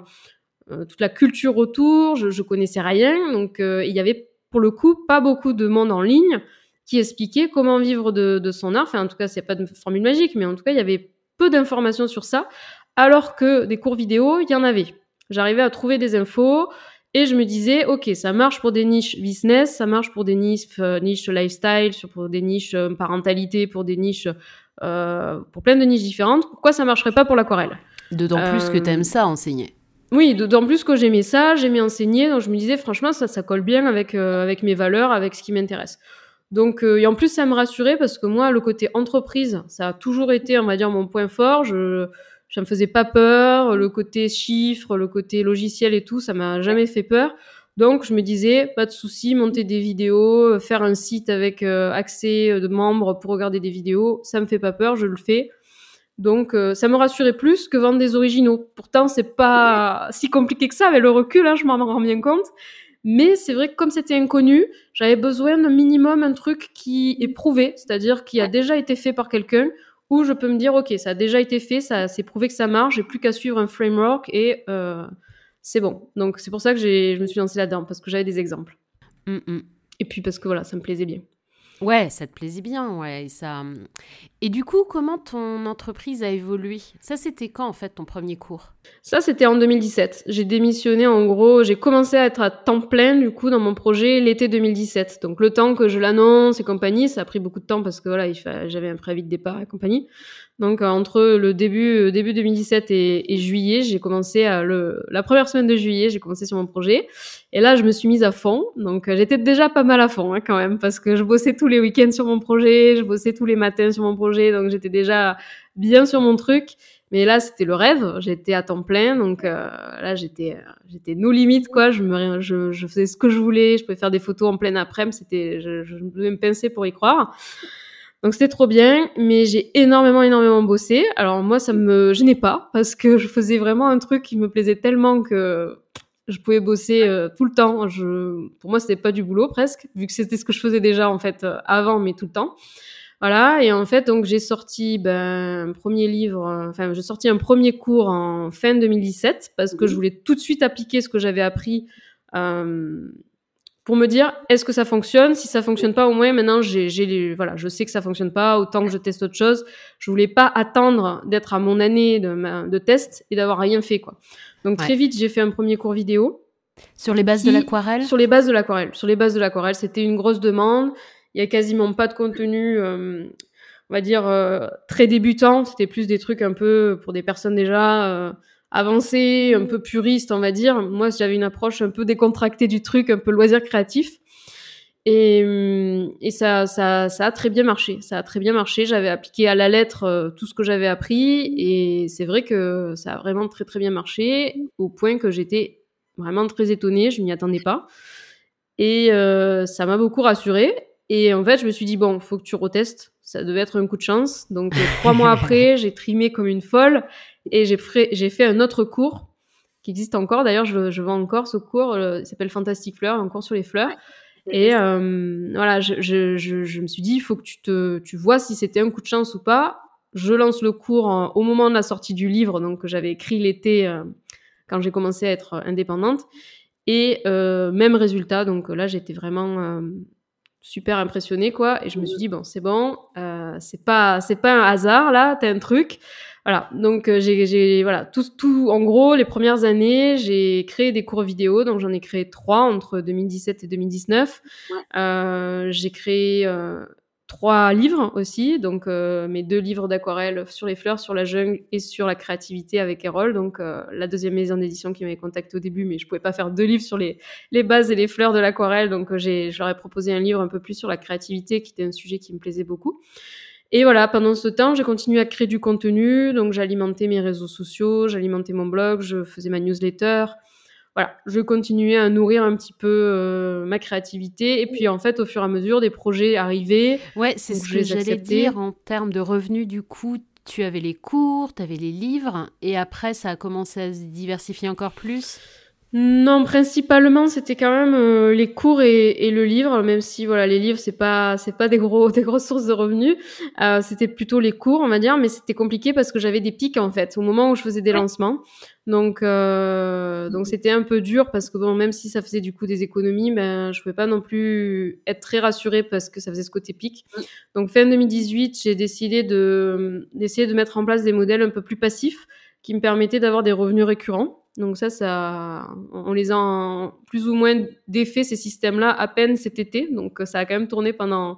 Speaker 1: toute la culture autour, je, je connaissais rien. Donc, euh, il y avait, pour le coup, pas beaucoup de monde en ligne qui expliquait comment vivre de, de son art. Enfin, en tout cas, c'est pas de formule magique, mais en tout cas, il y avait peu d'informations sur ça, alors que des cours vidéo, il y en avait. J'arrivais à trouver des infos et je me disais, ok, ça marche pour des niches business, ça marche pour des niches, euh, niches lifestyle, pour des niches euh, parentalité, pour des niches, euh, pour plein de niches différentes. Pourquoi ça marcherait pas pour l'aquarelle?
Speaker 2: D'autant plus que
Speaker 1: Euh,
Speaker 2: t'aimes ça, enseigner.
Speaker 1: Oui, d'autant plus que j'aimais ça, j'aimais enseigner, donc je me disais franchement ça, ça colle bien avec, euh, avec mes valeurs, avec ce qui m'intéresse. Donc, euh, et en plus ça me rassurait parce que moi le côté entreprise, ça a toujours été, on va dire, mon point fort. Je, ça me faisait pas peur, le côté chiffres, le côté logiciel et tout, ça m'a jamais fait peur. Donc je me disais pas de souci, monter des vidéos, faire un site avec euh, accès euh, de membres pour regarder des vidéos, ça me fait pas peur, je le fais. Donc euh, ça me rassurait plus que vendre des originaux. Pourtant c'est pas si compliqué que ça avec le recul, hein, je m'en rends bien compte. Mais c'est vrai que comme c'était inconnu, j'avais besoin d'un minimum un truc qui est prouvé, c'est-à-dire qui a déjà été fait par quelqu'un, où je peux me dire ok ça a déjà été fait, ça c'est prouvé que ça marche, j'ai plus qu'à suivre un framework et euh, c'est bon. Donc c'est pour ça que je me suis lancée là-dedans parce que j'avais des exemples.
Speaker 2: Mm, mm.
Speaker 1: Et puis parce que voilà ça me plaisait bien.
Speaker 2: Ouais, ça te plaisait bien, ouais. et Ça... Et du coup, comment ton entreprise a évolué? Ça, c'était quand, en fait, ton premier cours?
Speaker 1: Ça, c'était en 2017. J'ai démissionné, en gros, j'ai commencé à être à temps plein, du coup, dans mon projet l'été 2017. Donc, le temps que je l'annonce et compagnie, ça a pris beaucoup de temps parce que, voilà, j'avais un préavis de départ et compagnie. Donc, euh, entre le début, euh, début 2017 et, et juillet, j'ai commencé à le, la première semaine de juillet, j'ai commencé sur mon projet. Et là, je me suis mise à fond. Donc, euh, j'étais déjà pas mal à fond, hein, quand même, parce que je bossais tous les week-ends sur mon projet, je bossais tous les matins sur mon projet, donc j'étais déjà bien sur mon truc. Mais là, c'était le rêve. J'étais à temps plein, donc euh, là, j'étais, j'étais nos limites, quoi. Je me, je, je faisais ce que je voulais. Je pouvais faire des photos en plein après-midi. C'était, je, je me pincer pour y croire. Donc c'était trop bien, mais j'ai énormément, énormément bossé. Alors moi, ça me gênait pas parce que je faisais vraiment un truc qui me plaisait tellement que je pouvais bosser euh, tout le temps. Je, pour moi, c'était pas du boulot presque, vu que c'était ce que je faisais déjà en fait euh, avant, mais tout le temps. Voilà, et en fait, donc j'ai sorti ben, un premier livre, euh, enfin, j'ai sorti un premier cours en fin 2017 parce que je voulais tout de suite appliquer ce que j'avais appris pour me dire est-ce que ça fonctionne? Si ça fonctionne pas, au moins maintenant, j'ai, j'ai les- voilà, je sais que ça fonctionne pas, autant que je teste autre chose. Je voulais pas attendre d'être à mon année de, ma- de test et d'avoir rien fait, quoi. Donc
Speaker 2: Ouais.
Speaker 1: très vite, j'ai fait un premier cours vidéo
Speaker 2: Sur les bases de l'aquarelle?
Speaker 1: Sur les bases de l'aquarelle. Sur les bases de l'aquarelle, c'était une grosse demande. Il y a quasiment pas de contenu, euh, on va dire, euh, très débutant. C'était plus des trucs un peu pour des personnes déjà euh, avancées, un peu puristes, on va dire. Moi, j'avais une approche un peu décontractée du truc, un peu loisir créatif. Et, et ça, ça, ça, a très bien marché. Ça a très bien marché. J'avais appliqué à la lettre tout ce que j'avais appris. Et c'est vrai que ça a vraiment très, très bien marché, au point que j'étais vraiment très étonnée. Je m'y attendais pas. Et euh, ça m'a beaucoup rassurée. Et en fait, je me suis dit, bon, faut que tu retestes. Ça devait être un coup de chance. Donc, trois mois après, j'ai trimé comme une folle et j'ai j'ai fait un autre cours qui existe encore. D'ailleurs, je, je vends encore ce cours. Euh, il s'appelle Fantastic Fleurs, un cours sur les fleurs. Et euh, voilà, je, je, je, me suis dit, il faut que tu te, tu vois si c'était un coup de chance ou pas. Je lance le cours au moment de la sortie du livre, donc que j'avais écrit l'été euh, quand j'ai commencé à être indépendante. Et euh, même résultat, donc là j'étais vraiment euh, super impressionnée quoi. Et je me suis dit bon c'est bon, euh, c'est pas c'est pas un hasard là, t'as un truc. Voilà, donc euh, j'ai voilà tout tout en gros les premières années j'ai créé des cours vidéo, donc j'en ai créé trois entre 2017 et 2019. Ouais. j'ai créé trois livres aussi, donc euh, mes deux livres d'aquarelle sur les fleurs, sur la jungle et sur la créativité avec Erol, donc euh, la deuxième maison d'édition qui m'avait contacté au début, mais je pouvais pas faire deux livres sur les, les bases et les fleurs de l'aquarelle, donc euh, j'ai, je leur ai proposé un livre un peu plus sur la créativité, qui était un sujet qui me plaisait beaucoup. Et voilà, pendant ce temps, j'ai continué à créer du contenu, donc j'alimentais mes réseaux sociaux, j'alimentais mon blog, je faisais ma newsletter, voilà, je continuais à nourrir un petit peu euh, ma créativité. Et puis, en fait, au fur et à mesure, des projets arrivaient.
Speaker 2: Ouais, c'est ce que j'allais dire en termes de revenus. Du coup, tu avais les cours, tu avais les livres. Et après, ça a commencé à se diversifier encore plus?
Speaker 1: Non, principalement c'était quand même euh, les cours et, et, le livre, même si voilà les livres c'est pas c'est pas des gros des grosses sources de revenus. Euh, c'était plutôt les cours on va dire, mais c'était compliqué parce que j'avais des pics en fait au moment où je faisais des lancements. Donc euh, donc c'était un peu dur parce que bon même si ça faisait du coup des économies, ben je pouvais pas non plus être très rassurée parce que ça faisait ce côté pic. Donc fin 2018 j'ai décidé de d'essayer de mettre en place des modèles un peu plus passifs qui me permettaient d'avoir des revenus récurrents. Donc ça, ça, on les a plus ou moins défaits ces systèmes-là à peine cet été. Donc ça a quand même tourné pendant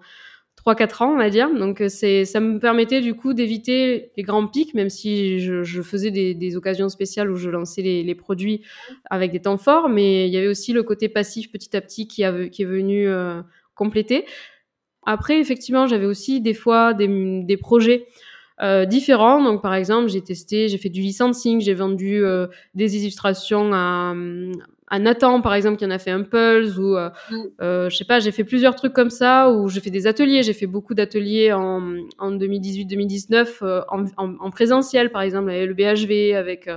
Speaker 1: 3-4 ans, on va dire. Donc c'est, ça me permettait du coup d'éviter les grands pics, même si je, faisais des, occasions spéciales où je lançais les, produits avec des temps forts. Mais il y avait aussi le côté passif petit à petit qui est venu euh, compléter. Après, effectivement, j'avais aussi des fois des, des projets euh, différents. Donc, par exemple, j'ai testé, j'ai fait du licensing, j'ai vendu euh, des illustrations à, à Nathan, par exemple, qui en a fait un Pulse, ou euh, mm. euh, je sais pas, j'ai fait plusieurs trucs comme ça, ou j'ai fait des ateliers. J'ai fait beaucoup d'ateliers en, en 2018-2019 euh, en, en, en, présentiel, par exemple, avec le BHV, avec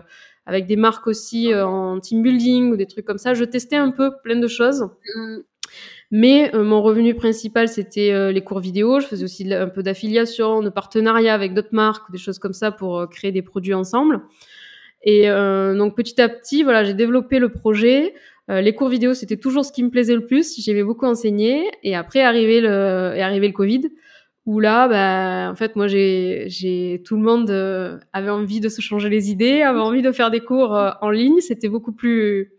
Speaker 1: avec des marques aussi en team building ou des trucs comme ça. Je testais un peu plein de choses. Mais euh, mon revenu principal, c'était euh, les cours vidéo. Je faisais aussi un peu d'affiliation, de partenariat avec d'autres marques, des choses comme ça pour euh, créer des produits ensemble. Et donc petit à petit, voilà, j'ai développé le projet. les cours vidéo, c'était toujours ce qui me plaisait le plus. J'aimais beaucoup enseigner. Et après, arrivé le, est arrivé le Covid, où là, bah, en fait, moi, j'ai, j'ai tout le monde avait envie de se changer les idées, avait envie de faire des cours en ligne. C'était beaucoup plus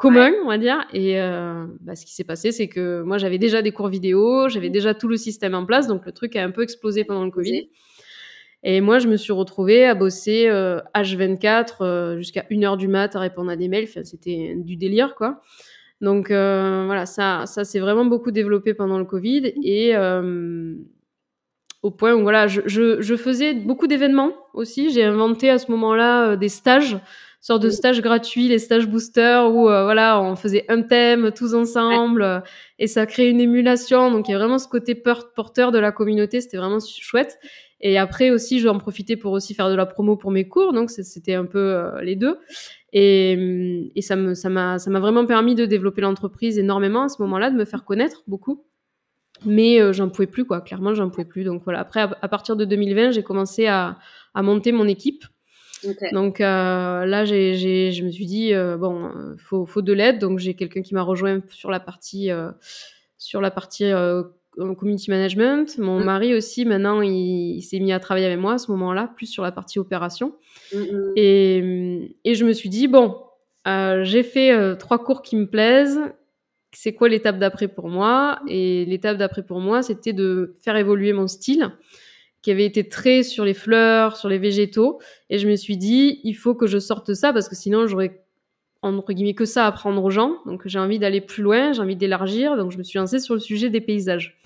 Speaker 1: commun, on va dire. Et euh, bah, ce qui s'est passé, c'est que moi, j'avais déjà des cours vidéo, j'avais déjà tout le système en place, donc le truc a un peu explosé pendant le Covid. Et moi, je me suis retrouvée à bosser euh, H24 euh, jusqu'à 1h du mat à répondre à des mails. Enfin, c'était du délire, quoi. Donc euh, voilà, ça, ça s'est vraiment beaucoup développé pendant le Covid et euh, au point où voilà, je, je, je faisais beaucoup d'événements aussi. J'ai inventé à ce moment-là des stages sorte de stage gratuit, les stages boosters où euh, voilà, on faisait un thème tous ensemble euh, et ça crée une émulation. Donc il y a vraiment ce côté porteur de la communauté, c'était vraiment chouette. Et après aussi, je vais en profiter pour aussi faire de la promo pour mes cours, donc c'était un peu euh, les deux. Et, et ça me ça m'a ça m'a vraiment permis de développer l'entreprise énormément à ce moment-là, de me faire connaître beaucoup. Mais j'en pouvais plus quoi, clairement j'en pouvais plus. Donc voilà, après à, partir de 2020, j'ai commencé à, à monter mon équipe. Donc euh, là, j'ai, j'ai, je me suis dit euh, bon, euh, faut, faut de l'aide. Donc j'ai quelqu'un qui m'a rejoint sur la partie euh, sur la partie community management. Mon mm. mari aussi, maintenant, il, il, s'est mis à travailler avec moi à ce moment-là, plus sur la partie opération. Mm, mm. Et, et je me suis dit bon, j'ai fait trois cours qui me plaisent. C'est quoi l'étape d'après pour moi? Et l'étape d'après pour moi, c'était de faire évoluer mon style qui avait été très sur les fleurs, sur les végétaux. Et je me suis dit, il faut que je sorte ça parce que sinon j'aurais entre guillemets que ça à apprendre aux gens. Donc j'ai envie d'aller plus loin, j'ai envie d'élargir. Donc je me suis lancée sur le sujet des paysages.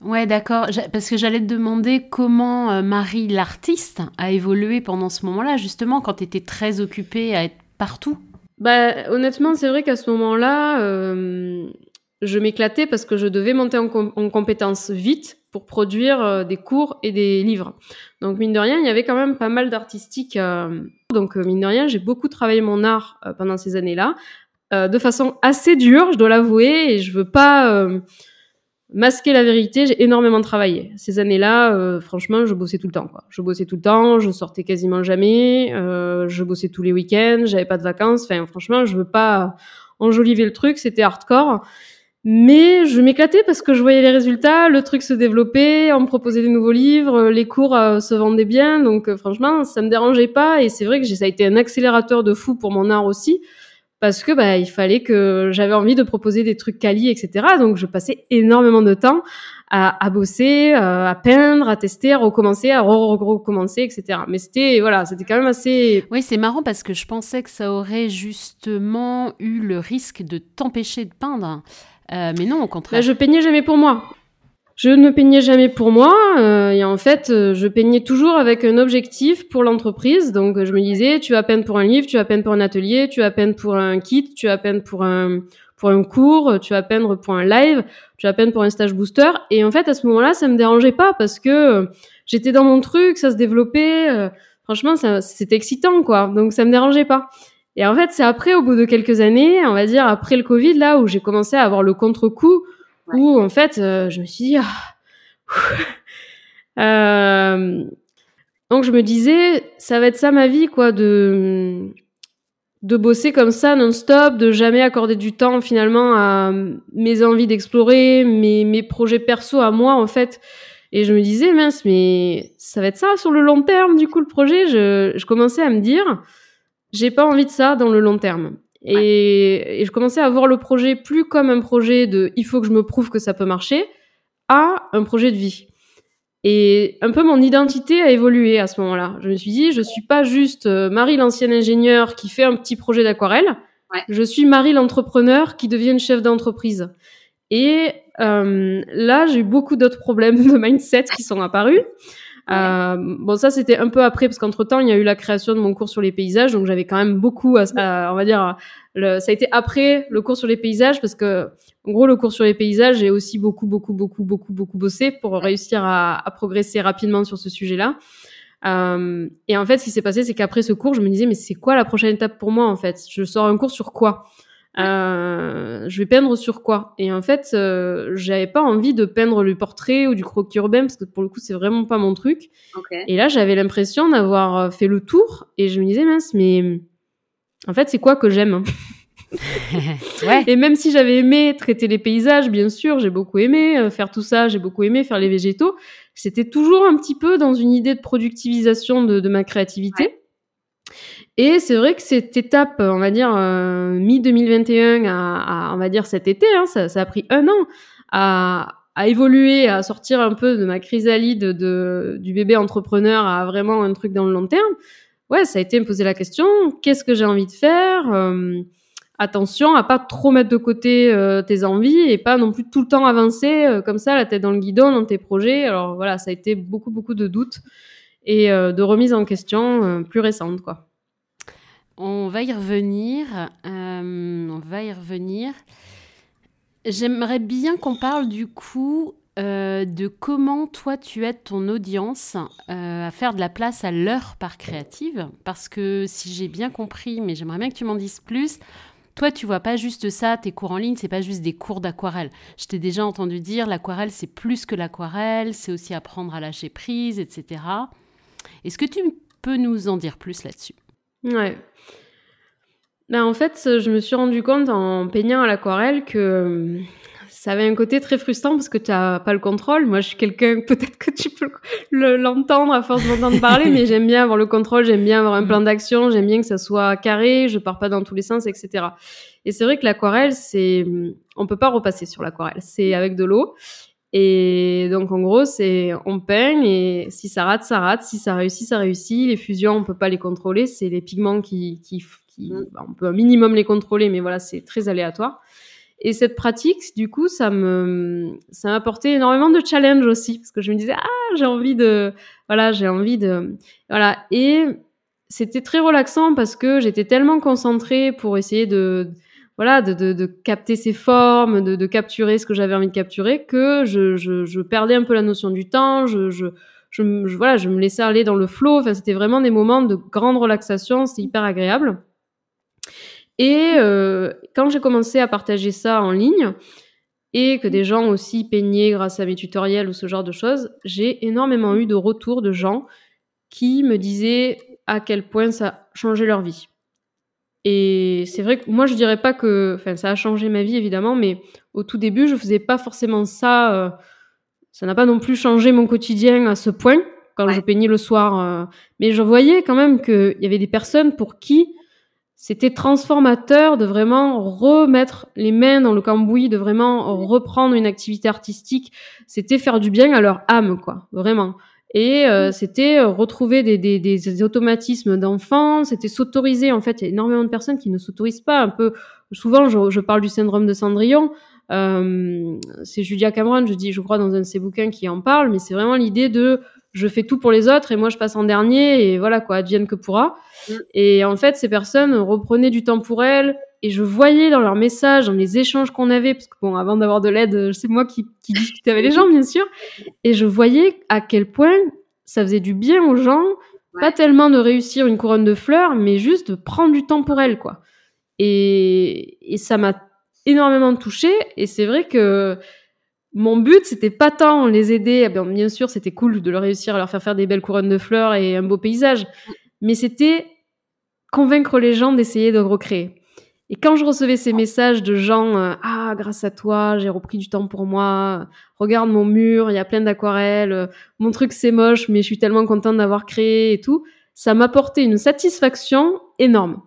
Speaker 2: Ouais, d'accord. Parce que j'allais te demander comment euh, Marie, l'artiste, a évolué pendant ce moment-là, justement, quand tu étais très occupée à être partout.
Speaker 1: Bah, honnêtement, c'est vrai qu'à ce moment-là, euh, je m'éclatais parce que je devais monter en, en compétences vite pour produire euh, des cours et des livres. Donc mine de rien, il y avait quand même pas mal d'artistique. Euh, donc euh, mine de rien, j'ai beaucoup travaillé mon art pendant ces années-là, de façon assez dure, je dois l'avouer, et je veux pas masquer la vérité. J'ai énormément travaillé ces années-là. franchement, je bossais tout le temps. Je bossais tout le temps, je sortais quasiment jamais, je bossais tous les week-ends, j'avais pas de vacances. Enfin, franchement, je veux pas enjoliver le truc. C'était hardcore. Mais je m'éclatais parce que je voyais les résultats, le truc se développait, on me proposait des nouveaux livres, les cours euh, se vendaient bien, donc euh, franchement, ça me dérangeait pas. Et c'est vrai que ça a été un accélérateur de fou pour mon art aussi, parce que bah, il fallait que j'avais envie de proposer des trucs quali, etc. Donc je passais énormément de temps à, bosser, euh, à peindre, à tester, à recommencer, à recommencer, etc. Mais c'était voilà, c'était quand même assez.
Speaker 2: Oui, c'est marrant parce que je pensais que ça aurait justement eu le risque de t'empêcher de peindre. Euh, mais non, au contraire.
Speaker 1: Bah, je peignais jamais pour moi. Je ne peignais jamais pour moi. Euh, et en fait, euh, je peignais toujours avec un objectif pour l'entreprise. Donc, je me disais, tu as peine pour un livre, tu as peine pour un atelier, tu as peine pour un kit, tu as peine pour un pour un cours, tu as peine pour un live, tu as peine pour un stage booster. Et en fait, à ce moment-là, ça me dérangeait pas parce que j'étais dans mon truc, ça se développait. franchement, c'était excitant, quoi. Donc, ça me dérangeait pas. Et en fait, c'est après, au bout de quelques années, on va dire après le Covid, là, où j'ai commencé à avoir le contre-coup, où en fait, euh, je me suis dit, ah, euh, donc je me disais, ça va être ça ma vie, quoi, de de bosser comme ça non-stop, de jamais accorder du temps finalement à mes envies d'explorer, mes, mes projets perso à moi en fait. Et je me disais, mince, mais ça va être ça sur le long terme, du coup, le projet. Je, je commençais à me dire, j'ai pas envie de ça dans le long terme. Et, je commençais à voir le projet plus comme un projet de il faut que je me prouve que ça peut marcher à un projet de vie. Et un peu mon identité a évolué à ce moment-là. Je me suis dit, je suis pas juste euh, Marie l'ancienne ingénieure qui fait un petit projet d'aquarelle. Je suis Marie l'entrepreneur qui devient une chef d'entreprise. Et euh, là, j'ai eu beaucoup d'autres problèmes de mindset qui sont apparus. Euh, bon, ça c'était un peu après parce qu'entre temps il y a eu la création de mon cours sur les paysages, donc j'avais quand même beaucoup, à, on va dire, le, ça a été après le cours sur les paysages parce que en gros le cours sur les paysages j'ai aussi beaucoup beaucoup beaucoup beaucoup beaucoup bossé pour réussir à, à progresser rapidement sur ce sujet-là. Euh, et en fait, ce qui s'est passé, c'est qu'après ce cours, je me disais, mais c'est quoi la prochaine étape pour moi en fait? Je sors un cours sur quoi? Euh, je vais peindre sur quoi? Et en fait, euh, j'avais pas envie de peindre le portrait ou du croquis urbain parce que pour le coup, c'est vraiment pas mon truc. Et là, j'avais l'impression d'avoir euh, fait le tour et je me disais mince, mais en fait, c'est quoi que j'aime ouais. Et même si j'avais aimé traiter les paysages, bien sûr, j'ai beaucoup aimé euh, faire tout ça, j'ai beaucoup aimé faire les végétaux. C'était toujours un petit peu dans une idée de productivisation de, de ma créativité. Et c'est vrai que cette étape, on va dire, euh, mi-2021 à, on va dire, cet été, hein, ça, a pris un an à, évoluer, à sortir un peu de ma chrysalide de, du bébé entrepreneur à vraiment un truc dans le long terme. Ouais, ça a été me poser la question, qu'est-ce que j'ai envie de faire euh, Attention à pas trop mettre de côté euh, tes envies et pas non plus tout le temps avancer comme ça, la tête dans le guidon, dans tes projets. Alors voilà, ça a été beaucoup, beaucoup de doutes et de remises en question plus récentes, quoi.
Speaker 2: On va y revenir. Euh, on va y revenir. J'aimerais bien qu'on parle du coup euh, de comment toi tu aides ton audience euh, à faire de la place à l'heure par créative. Parce que si j'ai bien compris, mais j'aimerais bien que tu m'en dises plus, toi, tu vois pas juste ça, tes cours en ligne, c'est pas juste des cours d'aquarelle. Je t'ai déjà entendu dire, l'aquarelle, c'est plus que l'aquarelle, c'est aussi apprendre à lâcher prise, etc. Est-ce que tu peux nous en dire plus là-dessus?
Speaker 1: Ouais. Ben, en fait, je me suis rendu compte en peignant à l'aquarelle que ça avait un côté très frustrant parce que tu n'as pas le contrôle. Moi, je suis quelqu'un, peut-être que tu peux l'entendre à force d'entendre parler, mais j'aime bien avoir le contrôle, j'aime bien avoir un plan d'action, j'aime bien que ça soit carré, je pars pas dans tous les sens, etc. Et c'est vrai que l'aquarelle, c'est, on peut pas repasser sur l'aquarelle. C'est avec de l'eau. Et donc, en gros, c'est, on peigne et si ça rate, ça rate. Si ça réussit, ça réussit. Les fusions, on peut pas les contrôler. C'est les pigments qui, qui, qui mm. on peut un minimum les contrôler, mais voilà, c'est très aléatoire. Et cette pratique, du coup, ça me, ça m'a apporté énormément de challenge aussi, parce que je me disais, ah, j'ai envie de, voilà, j'ai envie de, voilà. Et c'était très relaxant parce que j'étais tellement concentrée pour essayer de, voilà, de, capter ces formes, de, capturer ce que j'avais envie de capturer, que je, perdais un peu la notion du temps, je, voilà, je me laissais aller dans le flow. Enfin, c'était vraiment des moments de grande relaxation, c'était hyper agréable. Et euh, quand j'ai commencé à partager ça en ligne, et que des gens aussi peignaient grâce à mes tutoriels ou ce genre de choses, j'ai énormément eu de retours de gens qui me disaient à quel point ça changeait leur vie. Et c'est vrai que moi, je dirais pas que, enfin, ça a changé ma vie évidemment, mais au tout début, je faisais pas forcément ça. Euh, ça n'a pas non plus changé mon quotidien à ce point quand je peignais le soir. Euh, mais je voyais quand même qu'il y avait des personnes pour qui c'était transformateur de vraiment remettre les mains dans le cambouis, de vraiment reprendre une activité artistique. C'était faire du bien à leur âme, quoi, vraiment. Et euh, c'était euh, retrouver des, des, des automatismes d'enfants, c'était s'autoriser. En fait, il y a énormément de personnes qui ne s'autorisent pas. Un peu, souvent, je, je parle du syndrome de Cendrillon. Euh, c'est Julia Cameron, je dis, je crois, dans un de ses bouquins qui en parle, mais c'est vraiment l'idée de je fais tout pour les autres et moi je passe en dernier et voilà quoi, advienne que pourra. Mm. Et en fait, ces personnes reprenaient du temps pour elles et je voyais dans leurs messages, dans les échanges qu'on avait, parce que bon, avant d'avoir de l'aide, c'est moi qui, qui discutais avec les gens, bien sûr, et je voyais à quel point ça faisait du bien aux gens, pas tellement de réussir une couronne de fleurs, mais juste de prendre du temps pour elles, quoi. Et, et ça m'a énormément touchée, et c'est vrai que mon but, c'était pas tant les aider. Bien, bien sûr, c'était cool de leur réussir à leur faire faire des belles couronnes de fleurs et un beau paysage. Mais c'était convaincre les gens d'essayer de recréer. Et quand je recevais ces messages de gens, euh, ah, grâce à toi, j'ai repris du temps pour moi, regarde mon mur, il y a plein d'aquarelles, mon truc c'est moche, mais je suis tellement contente d'avoir créé et tout, ça m'apportait une satisfaction énorme.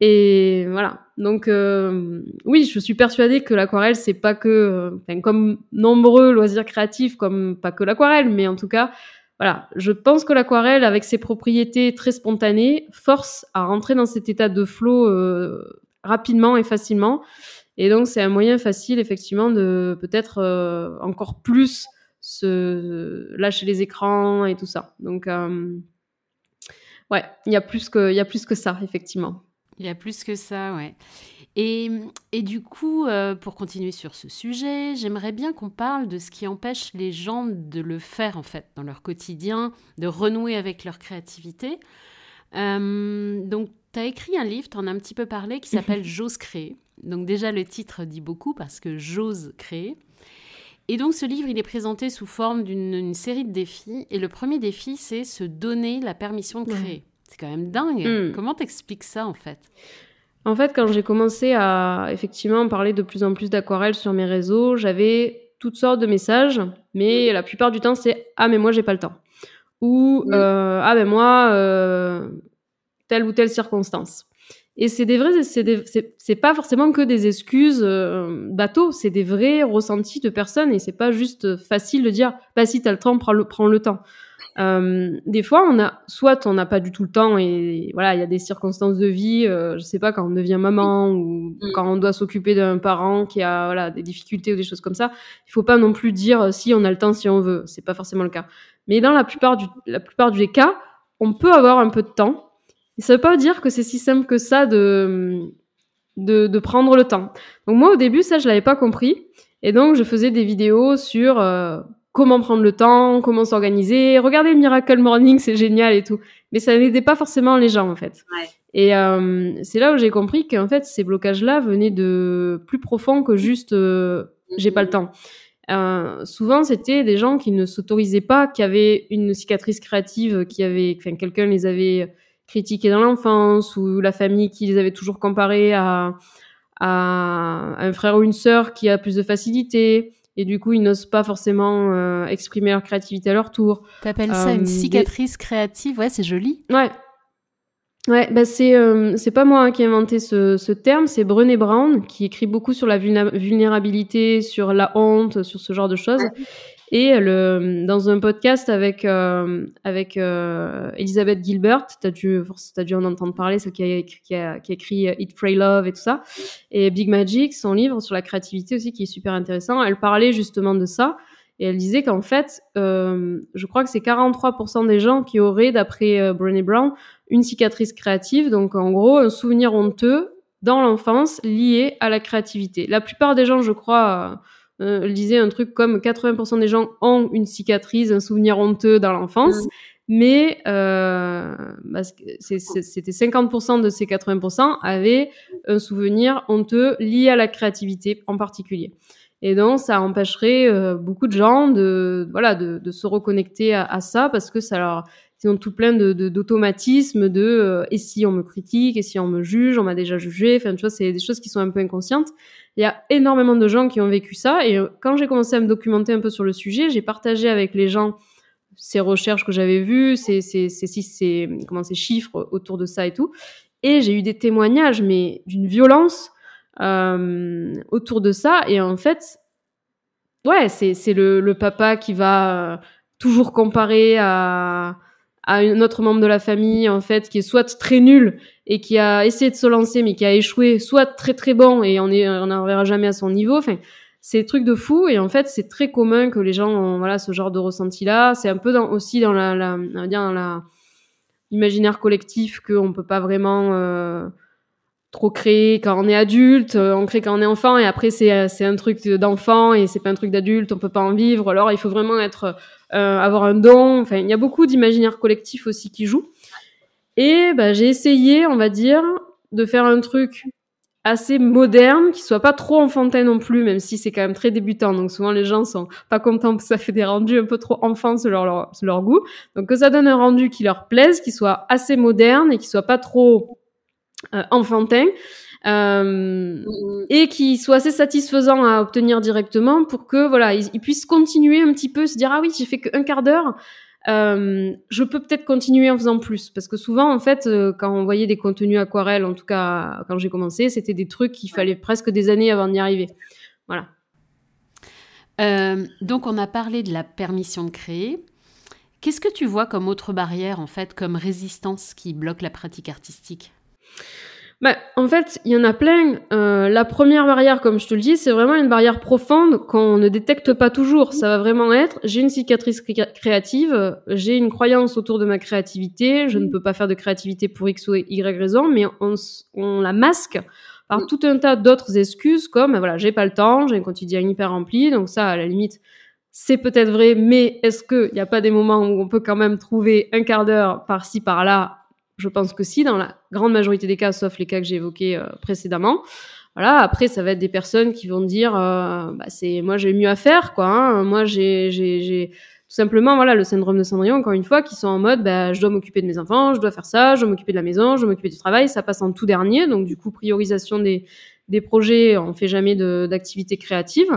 Speaker 1: Et voilà. Donc euh, oui, je suis persuadée que l'aquarelle c'est pas que, euh, comme nombreux loisirs créatifs, comme pas que l'aquarelle, mais en tout cas, voilà, je pense que l'aquarelle, avec ses propriétés très spontanées, force à rentrer dans cet état de flow euh, rapidement et facilement. Et donc c'est un moyen facile effectivement de peut-être encore plus se lâcher les écrans et tout ça. Donc ouais, il y a plus que y a plus que ça effectivement.
Speaker 2: Il y a plus que ça, ouais. Et, et du coup, euh, pour continuer sur ce sujet, j'aimerais bien qu'on parle de ce qui empêche les gens de le faire, en fait, dans leur quotidien, de renouer avec leur créativité. Euh, donc, tu as écrit un livre, tu en as un petit peu parlé, qui s'appelle J'ose créer. Donc déjà, le titre dit beaucoup parce que j'ose créer. Et donc, ce livre, il est présenté sous forme d'une série de défis. Et le premier défi, c'est se donner la permission de créer. C'est quand même dingue. Hmm. Comment t'expliques ça en fait?
Speaker 1: En fait, quand j'ai commencé à effectivement parler de plus en plus d'aquarelle sur mes réseaux, j'avais toutes sortes de messages, mais la plupart du temps c'est ah mais moi j'ai pas le temps ou euh, ah ben moi euh, telle ou telle circonstance. Et c'est des vrais, c'est pas forcément que des excuses euh, bateaux, c'est des vrais ressentis de personnes et c'est pas juste facile de dire bah si t'as le temps, prends le, prends le temps. Euh, des fois, on a, soit on n'a pas du tout le temps et voilà, il y a des circonstances de vie, euh, je sais pas, quand on devient maman ou mm. quand on doit s'occuper d'un parent qui a voilà des difficultés ou des choses comme ça. Il faut pas non plus dire euh, si on a le temps, si on veut. C'est pas forcément le cas. Mais dans la plupart du, la plupart des cas, on peut avoir un peu de temps. Et ça veut pas dire que c'est si simple que ça de, de, de prendre le temps. Donc moi, au début, ça, je l'avais pas compris. Et donc, je faisais des vidéos sur euh, comment prendre le temps, comment s'organiser. Regardez le Miracle Morning, c'est génial et tout. Mais ça n'aidait pas forcément les gens, en fait. Et euh, c'est là où j'ai compris qu'en fait, ces blocages-là venaient de plus profond que juste euh, j'ai pas le temps. Euh, souvent, c'était des gens qui ne s'autorisaient pas, qui avaient une cicatrice créative, qui avait, enfin, quelqu'un les avait critiqués dans l'enfance ou la famille qui les avait toujours comparés à à un frère ou une sœur qui a plus de facilité, et du coup ils n'osent pas forcément euh, exprimer leur créativité à leur tour.
Speaker 2: T'appelles ça une cicatrice créative? Ouais, c'est joli.
Speaker 1: Ouais. Ouais, bah c'est c'est pas moi hein, qui ai inventé ce, ce terme, c'est Brené Brown qui écrit beaucoup sur la vulnérabilité, sur la honte, sur ce genre de choses. Et le, dans un podcast avec, euh, avec euh, Elisabeth Gilbert, tu as, dû, as dû en entendre parler, celle qui a, qui, a, qui a écrit Eat, Pray, Love et tout ça. Et Big Magic, son livre sur la créativité aussi, qui est super intéressant. Elle parlait justement de ça. Et elle disait qu'en fait, euh, je crois que c'est 43% des gens qui auraient, d'après euh, Brené Brown, une cicatrice créative. Donc en gros, un souvenir honteux dans l'enfance lié à la créativité. La plupart des gens, je crois euh, disait un truc comme 80% des gens ont une cicatrice, un souvenir honteux dans l'enfance, mais euh, c'était 50% de ces 80% avaient un souvenir honteux lié à la créativité en particulier. Et donc, ça empêcherait euh, beaucoup de gens de, voilà, de, de se reconnecter à, à, ça parce que ça leur, ont tout plein de, d'automatismes de, euh, et si on me critique, et si on me juge, on m'a déjà jugé. Enfin, tu vois, c'est des choses qui sont un peu inconscientes. Il y a énormément de gens qui ont vécu ça. Et euh, quand j'ai commencé à me documenter un peu sur le sujet, j'ai partagé avec les gens ces recherches que j'avais vues, ces, ces, ces, ces, comment, ces chiffres autour de ça et tout. Et j'ai eu des témoignages, mais d'une violence euh, autour de ça. Et en fait, ouais, c'est, c'est le, le papa qui va euh, toujours comparer à, à un autre membre de la famille, en fait, qui est soit très nul et qui a essayé de se lancer mais qui a échoué, soit très très bon et on est on jamais à son niveau. Enfin, c'est des trucs de fou et en fait c'est très commun que les gens ont voilà ce genre de ressenti là. C'est un peu dans, aussi dans la, la on va dire dans la imaginaire collectif qu'on peut pas vraiment euh, trop créer quand on est adulte, euh, on crée quand on est enfant et après c'est c'est un truc d'enfant et c'est pas un truc d'adulte, on peut pas en vivre. Alors il faut vraiment être euh, avoir un don. Enfin, il y a beaucoup d'imaginaire collectif aussi qui joue. Et bah, j'ai essayé, on va dire, de faire un truc assez moderne, qui soit pas trop enfantin non plus, même si c'est quand même très débutant. Donc souvent les gens sont pas contents parce que ça fait des rendus un peu trop enfants selon leur, leur goût. Donc que ça donne un rendu qui leur plaise, qui soit assez moderne et qui soit pas trop euh, enfantin. Euh, et qui soit assez satisfaisant à obtenir directement pour que voilà ils, puissent continuer un petit peu se dire ah oui j'ai fait qu'un quart d'heure euh, je peux peut-être continuer en faisant plus. Parce que souvent en fait euh, quand on voyait des contenus aquarelles en tout cas quand j'ai commencé c'était des trucs qu'il fallait presque des années avant d'y arriver. Voilà.
Speaker 2: Donc on a parlé de la permission de créer. Qu'est-ce que tu vois comme autre barrière en fait comme résistance qui bloque la pratique artistique?
Speaker 1: Bah, en fait, il y en a plein. Euh, la première barrière, comme je te le dis, c'est vraiment une barrière profonde qu'on ne détecte pas toujours. Ça va vraiment être, j'ai une cicatrice créative, j'ai une croyance autour de ma créativité, je ne peux pas faire de créativité pour X ou Y raison, mais on, on la masque par tout un tas d'autres excuses comme, bah, voilà, j'ai pas le temps, j'ai un quotidien hyper rempli, donc ça, à la limite, c'est peut-être vrai, mais est-ce qu'il n'y a pas des moments où on peut quand même trouver un quart d'heure par-ci, par-là je pense que si, dans la grande majorité des cas, sauf les cas que j'ai évoqués euh, précédemment. Voilà. Après, ça va être des personnes qui vont dire, euh, bah, c'est moi j'ai mieux à faire, quoi. Hein. Moi j'ai j'ai tout simplement voilà le syndrome de Cendrillon encore une fois qui sont en mode bah, je dois m'occuper de mes enfants, je dois faire ça, je dois m'occuper de la maison, je dois m'occuper du travail, ça passe en tout dernier. Donc du coup priorisation des des projets, on fait jamais d'activité créative.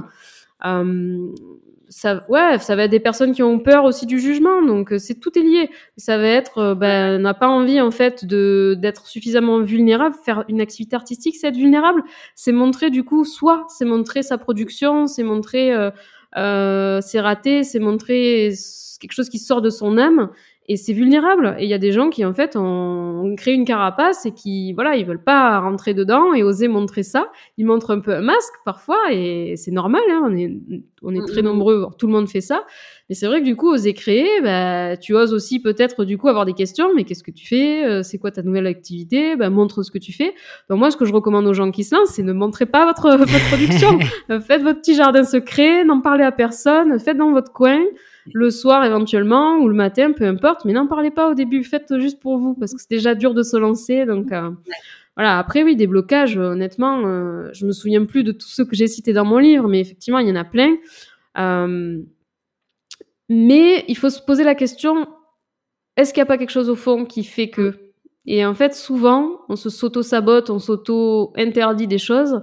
Speaker 1: Euh, ça, ouais, ça va être des personnes qui ont peur aussi du jugement, donc euh, c'est tout est lié. Ça va être, euh, ben, n'a pas envie en fait de d'être suffisamment vulnérable. Faire une activité artistique, c'est être vulnérable, c'est montrer du coup soi, c'est montrer sa production, c'est montrer euh, euh, c'est raté, c'est montrer quelque chose qui sort de son âme et c'est vulnérable. Et il y a des gens qui en fait ont, créé une carapace et qui voilà, ils veulent pas rentrer dedans et oser montrer ça. Ils montrent un peu un masque parfois et c'est normal. Hein, on est on est très nombreux, tout le monde fait ça. Mais c'est vrai que du coup, oser créer, bah, tu oses aussi peut-être du coup avoir des questions. Mais qu'est-ce que tu fais? Euh, C'est quoi ta nouvelle activité? Bah, Montre ce que tu fais. Donc moi, ce que je recommande aux gens qui se lancent, c'est ne montrez pas votre, votre production. faites votre petit jardin secret, n'en parlez à personne, faites dans votre coin le soir éventuellement ou le matin, peu importe, mais n'en parlez pas au début, faites juste pour vous parce que c'est déjà dur de se lancer. Donc euh, voilà, après oui, des blocages, honnêtement, euh, je me souviens plus de tous ceux que j'ai cités dans mon livre, mais effectivement, il y en a plein. Euh, mais il faut se poser la question est-ce qu'il n'y a pas quelque chose au fond qui fait que Et en fait, souvent, on se s'auto-sabote, on s'auto-interdit des choses.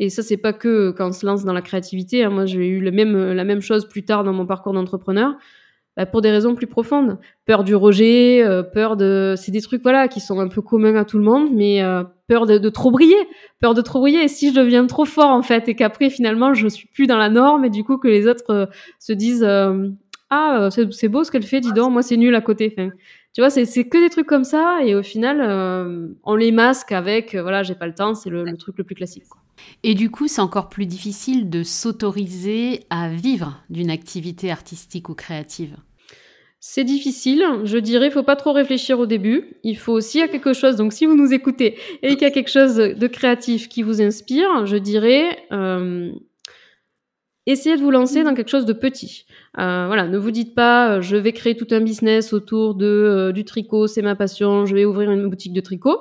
Speaker 1: Et ça, c'est pas que quand on se lance dans la créativité. Hein. Moi, j'ai eu le même, la même chose plus tard dans mon parcours d'entrepreneur. Bah, pour des raisons plus profondes. Peur du rejet, euh, peur de... C'est des trucs voilà qui sont un peu communs à tout le monde, mais euh, peur de, trop briller, peur de trop briller. Et si je deviens trop fort en fait, et qu'après finalement je suis plus dans la norme, et du coup que les autres euh, se disent ah c'est beau ce qu'elle fait, dis donc, moi c'est nul à côté. Tu vois, c'est que des trucs comme ça, et au final on les masque avec voilà j'ai pas le temps, c'est le, le, truc le plus classique. Quoi.
Speaker 2: Et du coup, c'est encore plus difficile de s'autoriser à vivre d'une activité artistique ou créative.
Speaker 1: C'est difficile, je dirais, il faut pas trop réfléchir au début. Il faut aussi à quelque chose. Donc, si vous nous écoutez et qu'il y a quelque chose de créatif qui vous inspire, je dirais, euh, essayez de vous lancer dans quelque chose de petit. Euh, voilà, ne vous dites pas, euh, je vais créer tout un business autour de du tricot, c'est ma passion, je vais ouvrir une boutique de tricot.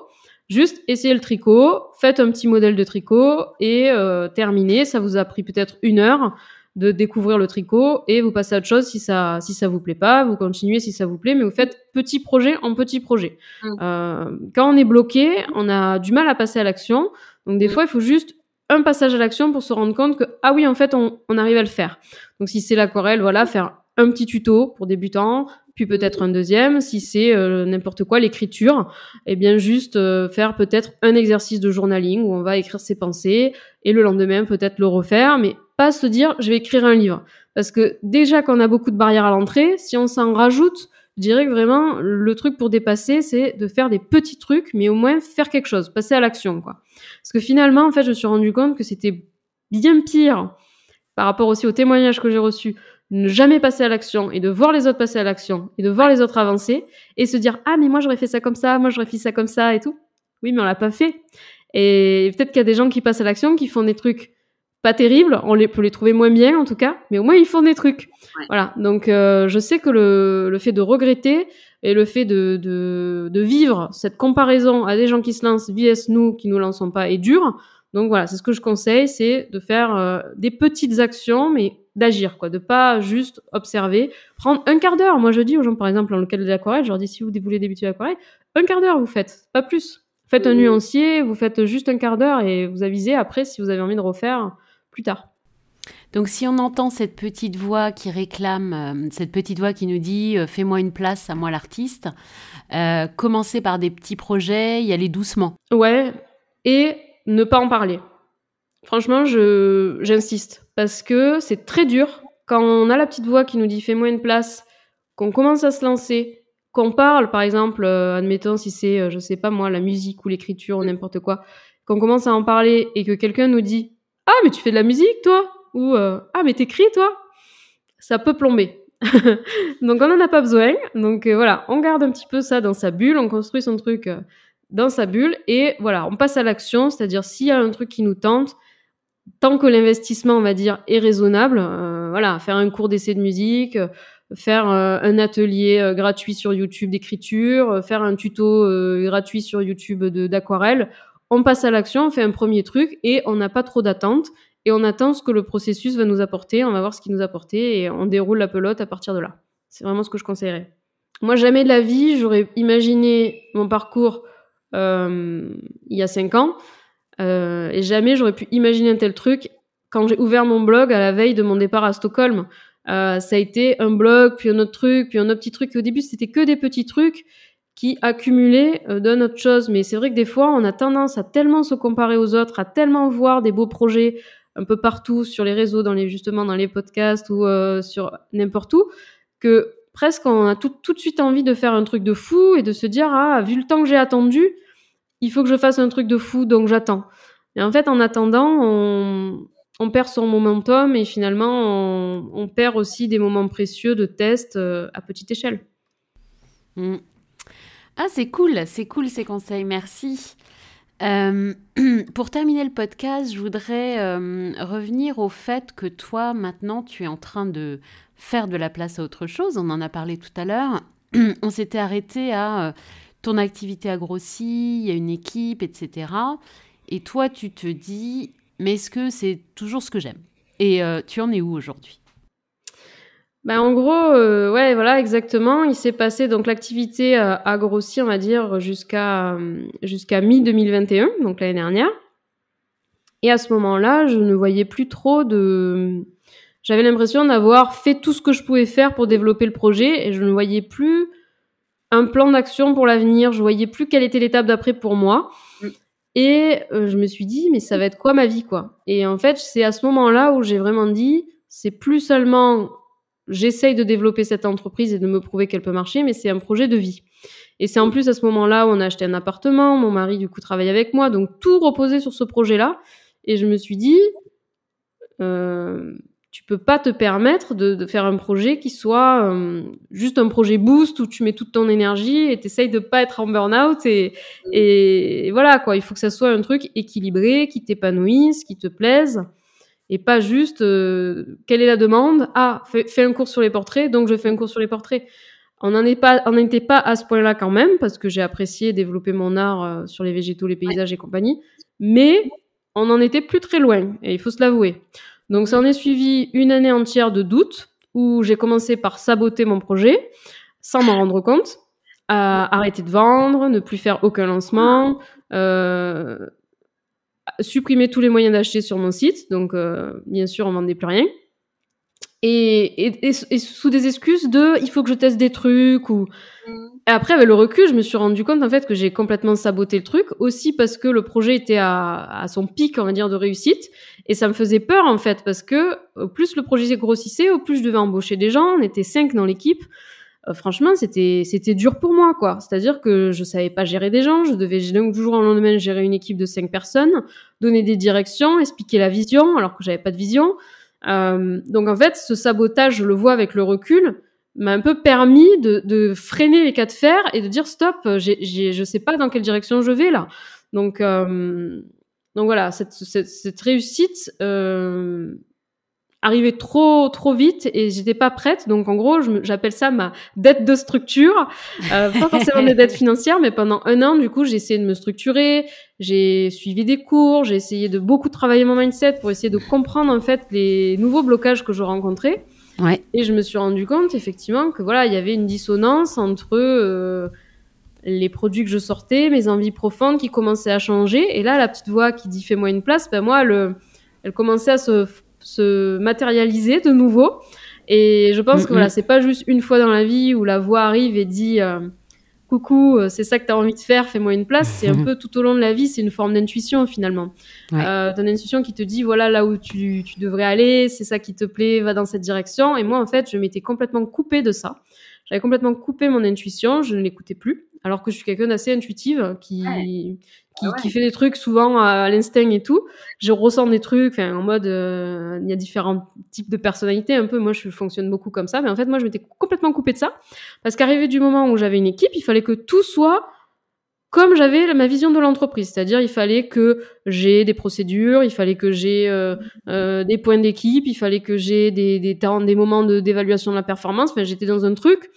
Speaker 1: Juste essayez le tricot, faites un petit modèle de tricot et euh, terminez. Ça vous a pris peut-être une heure de découvrir le tricot et vous passez à autre chose si ça si ça vous plaît pas, vous continuez si ça vous plaît, mais vous faites petit projet en petit projet. Mmh. Euh, quand on est bloqué, on a du mal à passer à l'action. Donc des mmh. fois, il faut juste un passage à l'action pour se rendre compte que ah oui en fait on, arrive à le faire. Donc si c'est l'aquarelle, voilà, faire un petit tuto pour débutants, puis peut-être un deuxième. Si c'est euh, n'importe quoi, l'écriture, eh bien juste euh, faire peut-être un exercice de journaling où on va écrire ses pensées et le lendemain peut-être le refaire, mais pas se dire je vais écrire un livre. Parce que déjà qu'on a beaucoup de barrières à l'entrée, si on s'en rajoute, je dirais que vraiment le truc pour dépasser, c'est de faire des petits trucs, mais au moins faire quelque chose, passer à l'action, quoi. Parce que finalement, en fait, je me suis rendu compte que c'était bien pire par rapport aussi aux témoignages que j'ai reçus ne jamais passer à l'action et de voir les autres passer à l'action et de voir les autres avancer et se dire ah mais moi j'aurais fait ça comme ça, moi j'aurais fait ça comme ça et tout. Oui mais on l'a pas fait. Et peut-être qu'il y a des gens qui passent à l'action qui font des trucs pas terribles, on peut les trouver moins bien en tout cas, mais au moins ils font des trucs. Voilà. Donc euh, je sais que le, le fait de regretter et le fait de, de, de vivre cette comparaison à des gens qui se lancent vs nous qui nous lançons pas est dur. Donc voilà, c'est ce que je conseille, c'est de faire euh, des petites actions, mais d'agir, quoi, de pas juste observer. Prendre un quart d'heure. Moi, je dis aux gens, par exemple, dans le cadre de l'aquarelle, je leur dis si vous voulez débuter l'aquarelle, un quart d'heure vous faites, pas plus. Faites un nuancier, vous faites juste un quart d'heure et vous avisez après si vous avez envie de refaire plus tard.
Speaker 2: Donc si on entend cette petite voix qui réclame, euh, cette petite voix qui nous dit euh, fais-moi une place à moi l'artiste, commencer par des petits projets, y aller doucement.
Speaker 1: Ouais, et ne pas en parler. Franchement, j'insiste parce que c'est très dur quand on a la petite voix qui nous dit fais-moi une place, qu'on commence à se lancer, qu'on parle, par exemple, euh, admettons si c'est, euh, je sais pas moi, la musique ou l'écriture ou n'importe quoi, qu'on commence à en parler et que quelqu'un nous dit ah mais tu fais de la musique toi ou euh, ah mais t'écris toi, ça peut plomber. donc on n'en a pas besoin. Donc voilà, on garde un petit peu ça dans sa bulle, on construit son truc dans sa bulle et voilà, on passe à l'action, c'est-à-dire s'il y a un truc qui nous tente, tant que l'investissement, on va dire, est raisonnable, euh, voilà, faire un cours d'essai de musique, euh, faire euh, un atelier gratuit sur YouTube d'écriture, faire un tuto gratuit sur YouTube d'aquarelle, on passe à l'action, on fait un premier truc et on n'a pas trop d'attente et on attend ce que le processus va nous apporter, on va voir ce qu'il nous apporte et on déroule la pelote à partir de là. C'est vraiment ce que je conseillerais. Moi, jamais de la vie, j'aurais imaginé mon parcours euh, il y a cinq ans. Euh, et jamais j'aurais pu imaginer un tel truc quand j'ai ouvert mon blog à la veille de mon départ à Stockholm. Euh, ça a été un blog, puis un autre truc, puis un autre petit truc. au début, c'était que des petits trucs qui accumulaient euh, autre chose. Mais c'est vrai que des fois, on a tendance à tellement se comparer aux autres, à tellement voir des beaux projets un peu partout sur les réseaux, dans les justement dans les podcasts ou euh, sur n'importe où, que presque on a tout, tout de suite envie de faire un truc de fou et de se dire ah vu le temps que j'ai attendu, il faut que je fasse un truc de fou donc j'attends. Et en fait en attendant on, perd son momentum et finalement on, perd aussi des moments précieux de test euh, à petite échelle.
Speaker 2: Mm. Ah c'est cool, c'est cool ces conseils, merci. Euh, pour terminer le podcast, je voudrais euh, revenir au fait que toi, maintenant, tu es en train de faire de la place à autre chose. On en a parlé tout à l'heure. On s'était arrêté à euh, ton activité a grossi, il y a une équipe, etc. Et toi, tu te dis, mais est-ce que c'est toujours ce que j'aime? Et tu en es où aujourd'hui?
Speaker 1: Ben, en gros, euh, ouais, voilà, exactement. Il s'est passé, donc l'activité euh, a grossi, on va dire, jusqu'à euh, jusqu'à mi-2021, donc l'année dernière. Et à ce moment-là, je ne voyais plus trop de... J'avais l'impression d'avoir fait tout ce que je pouvais faire pour développer le projet et je ne voyais plus un plan d'action pour l'avenir. Je voyais plus quelle était l'étape d'après pour moi.
Speaker 2: Mm.
Speaker 1: Et euh, je me suis dit, mais ça va être quoi ma vie, quoi? Et en fait, c'est à ce moment-là où j'ai vraiment dit, c'est plus seulement j'essaye de développer cette entreprise et de me prouver qu'elle peut marcher, mais c'est un projet de vie. Et c'est en plus à ce moment-là où on a acheté un appartement, mon mari du coup travaille avec moi, donc tout reposait sur ce projet-là. Et je me suis dit, euh, tu peux pas te permettre de, faire un projet qui soit euh, juste un projet boost où tu mets toute ton énergie et t'essayes de pas être en burn-out et, et voilà quoi. Il faut que ça soit un truc équilibré, qui t'épanouisse, qui te plaise et pas juste euh, quelle est la demande? Ah, fais, fais un cours sur les portraits, donc je fais un cours sur les portraits. On n'en n'était pas à ce point-là quand même parce que j'ai apprécié développer mon art euh, sur les végétaux, les paysages et compagnie, mais on n'en était plus très loin et il faut se l'avouer. Donc ça en est suivi une année entière de doute où j'ai commencé par saboter mon projet sans m'en rendre compte, à arrêter de vendre, ne plus faire aucun lancement, euh, supprimer tous les moyens d'acheter sur mon site. Donc euh, bien sûr, on vendait plus rien. Et, et, et, et sous des excuses de il faut que je teste des trucs ou et après avec le recul je me suis rendu compte en fait que j'ai complètement saboté le truc aussi parce que le projet était à, à son pic on va dire de réussite et ça me faisait peur en fait parce que au plus le projet grossissait au plus je devais embaucher des gens on était cinq dans l'équipe Euh, franchement c'était c'était dur pour moi quoi. C'est à dire que je savais pas gérer des gens. Je devais donc jour au lendemain gérer une équipe de cinq personnes donner des directions expliquer la vision alors que j'avais pas de vision. Euh, donc en fait, ce sabotage, je le vois avec le recul, m'a un peu permis de, freiner les cas de fer et de dire stop, j'ai, j'ai, je sais pas dans quelle direction je vais là. Donc, euh, donc voilà, cette, cette, réussite arrivait trop trop vite et j'étais pas prête. Donc en gros, j'appelle ça ma dette de structure, euh, pas forcément des dettes financières, mais pendant un an, du coup, j'ai essayé de me structurer, j'ai suivi des cours, j'ai essayé de beaucoup travailler mon mindset pour essayer de comprendre en fait les nouveaux blocages que je rencontrais.
Speaker 2: Ouais.
Speaker 1: Et je me suis rendu compte effectivement que voilà, il y avait une dissonance entre euh, les produits que je sortais, mes envies profondes qui commençaient à changer. Et là, la petite voix qui dit fais-moi une place, ben moi, elle, elle commençait à se, se matérialiser de nouveau. Et je pense
Speaker 2: Mm,
Speaker 1: que voilà, c'est pas juste une fois dans la vie où la voix arrive et dit euh, coucou, euh, c'est ça que tu as envie de faire, fais-moi une place. C'est un peu tout au long de la vie, c'est une forme d'intuition finalement.
Speaker 2: Ouais.
Speaker 1: Euh, intuition qui te dit voilà là où tu, tu devrais aller, c'est ça qui te plaît, va dans cette direction. Et moi en fait, je m'étais complètement coupée de ça. J'avais complètement coupé mon intuition, je ne l'écoutais plus. Alors que je suis quelqu'un d'assez intuitive qui, qui,
Speaker 2: Ah ouais.
Speaker 1: qui fait des trucs souvent à, l'instinct et tout. Je ressens des trucs, en mode, euh, il y a différents types de personnalités un peu. Moi, je fonctionne beaucoup comme ça. Mais en fait, moi, je m'étais complètement coupée de ça. Parce qu'arrivé du moment où j'avais une équipe, il fallait que tout soit comme j'avais ma vision de l'entreprise. C'est-à-dire, il fallait que j'ai des procédures, il fallait que j'ai euh, euh, des points d'équipe, il fallait que j'ai des, des temps, des moments de- d'évaluation de, la performance. Enfin, j'étais dans un truc.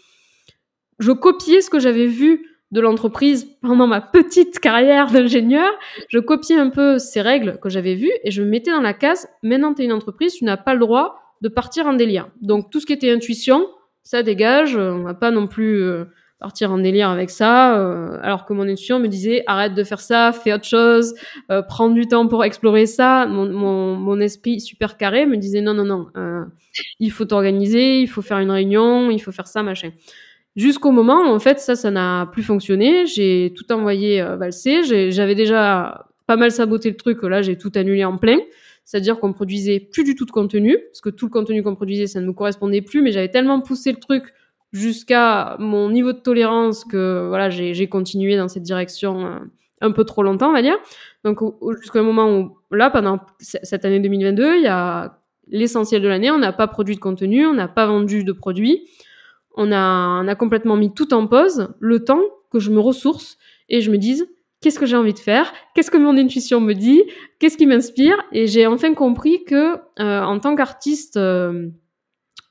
Speaker 1: Je copiais ce que j'avais vu de l'entreprise pendant ma petite carrière d'ingénieur. Je copiais un peu ces règles que j'avais vues et je me mettais dans la case. Maintenant, tu es une entreprise, tu n'as pas le droit de partir en délire. Donc, tout ce qui était intuition, ça dégage. On va pas non plus euh, partir en délire avec ça. euh, alors que mon intuition me disait arrête de faire ça, fais autre chose, euh, prends du temps pour explorer ça. Mon, esprit super carré me disait non, non, non, il faut t'organiser, il faut faire une réunion, il faut faire ça, machin. Jusqu'au moment où, en fait, ça, ça n'a plus fonctionné. J'ai tout envoyé euh, valser. J'avais déjà pas mal saboté le truc. Là, j'ai tout annulé en plein. C'est-à-dire qu'on produisait plus du tout de contenu, parce que tout le contenu qu'on produisait, ça ne me correspondait plus, mais j'avais tellement poussé le truc jusqu'à mon niveau de tolérance que voilà, j'ai continué dans cette direction euh, un peu trop longtemps, on va dire. Donc jusqu'à un moment où, là, pendant cette année 2022, il y a l'essentiel de l'année, on n'a pas produit de contenu, on n'a pas vendu de produits, on a, on a complètement mis tout en pause, le temps que je me ressource et je me dise qu'est-ce que j'ai envie de faire, qu'est-ce que mon intuition me dit, qu'est-ce qui m'inspire, et j'ai enfin compris que euh, en tant qu'artiste, euh,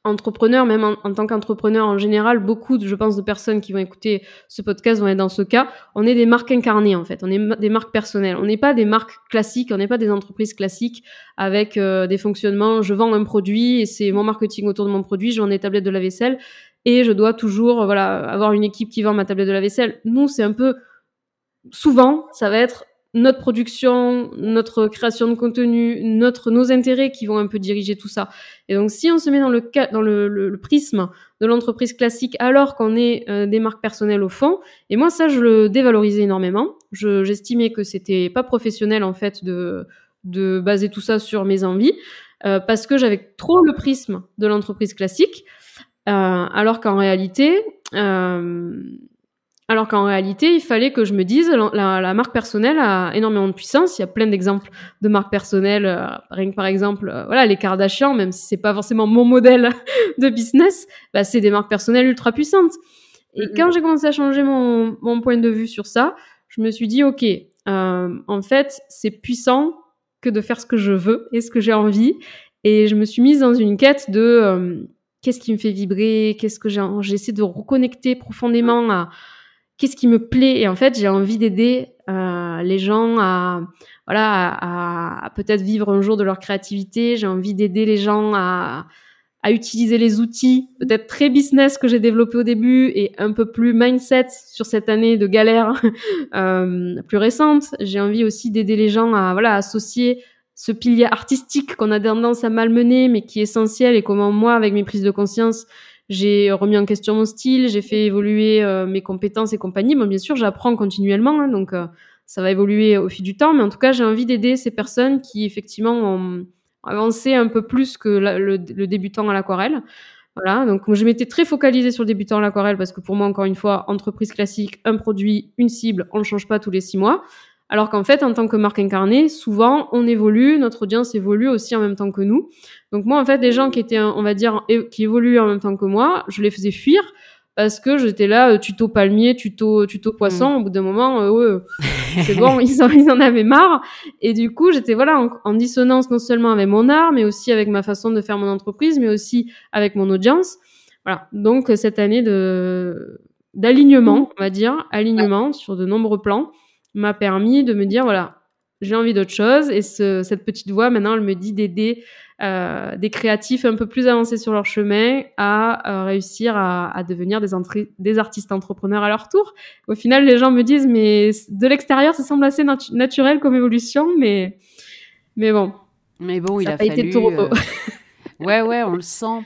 Speaker 1: entrepreneur, même en, tant qu'entrepreneur en général, beaucoup, de, je pense, de personnes qui vont écouter ce podcast vont être dans ce cas. On est des marques incarnées en fait, on est des marques personnelles. On n'est pas des marques classiques, on n'est pas des entreprises classiques avec euh, des fonctionnements. Je vends un produit et c'est mon marketing autour de mon produit. Je vends des tablettes de la vaisselle et je dois toujours, voilà, avoir une équipe qui vend ma tablette de la vaisselle. Nous, c'est un peu souvent, ça va être notre production, notre création de contenu, notre, nos intérêts qui vont un peu diriger tout ça. Et donc, si on se met dans le, dans le, prisme de l'entreprise classique alors qu'on est euh, des marques personnelles au fond, et moi, ça, je le dévalorisais énormément. j'estimais que c'était pas professionnel, en fait, de, de baser tout ça sur mes envies, euh, parce que j'avais trop le prisme de l'entreprise classique, euh, alors qu'en réalité, alors qu'en réalité, il fallait que je me dise, la, marque personnelle a énormément de puissance. Il y a plein d'exemples de marques personnelles. Euh, rien que par exemple, euh, voilà, les Kardashian, même si c'est pas forcément mon modèle de business, bah, c'est des marques personnelles ultra puissantes. Et quand j'ai commencé à changer mon, point de vue sur ça, je me suis dit, ok, euh, en fait, c'est puissant que de faire ce que je veux et ce que j'ai envie. Et je me suis mise dans une quête de qu'est-ce qui me fait vibrer, qu'est-ce que j'ai, j'essaie de reconnecter profondément à qu'est-ce qui me plaît. Et en fait j'ai envie d'aider euh, les gens à voilà à, peut-être vivre un jour de leur créativité. J'ai envie d'aider les gens à, à utiliser les outils peut-être très business que j'ai développé au début et un peu plus mindset sur cette année de galère euh, plus récente. J'ai envie aussi d'aider les gens à voilà associer ce pilier artistique qu'on a tendance à malmener mais qui est essentiel et comment moi avec mes prises de conscience j'ai remis en question mon style, j'ai fait évoluer euh, mes compétences et compagnie. Bon, bien sûr, j'apprends continuellement, hein, donc euh, ça va évoluer au fil du temps. Mais en tout cas, j'ai envie d'aider ces personnes qui effectivement ont avancé un peu plus que le, débutant à l'aquarelle. Voilà, donc je m'étais très focalisée sur le débutant à l'aquarelle parce que pour moi, encore une fois, entreprise classique, un produit, une cible, on ne change pas tous les six mois. Alors qu'en fait, en tant que marque incarnée, souvent, on évolue, notre audience évolue aussi en même temps que nous. Donc moi, en fait, les gens qui étaient, on va dire, qui évoluent en même temps que moi, je les faisais fuir parce que j'étais là, euh, tuto palmier, tuto, tuto poisson. Mm. Au bout d'un moment, euh, c'est bon, ils en, ils en avaient marre. Et du coup, j'étais voilà en, dissonance non seulement avec mon art, mais aussi avec ma façon de faire mon entreprise, mais aussi avec mon audience. Voilà. Donc cette année de d'alignement, on va dire, alignement sur de nombreux plans m'a permis de me dire voilà, j'ai envie d'autre chose. Et cette petite voix, maintenant, elle me dit d'aider euh, des créatifs un peu plus avancés sur leur chemin à euh, réussir à, devenir des, des, artistes entrepreneurs à leur tour. Au final, les gens me disent, mais de l'extérieur, ça semble assez naturel comme évolution, mais, mais bon.
Speaker 2: Mais bon, il a, fallu. Été tout euh, ouais, ouais, on le sent.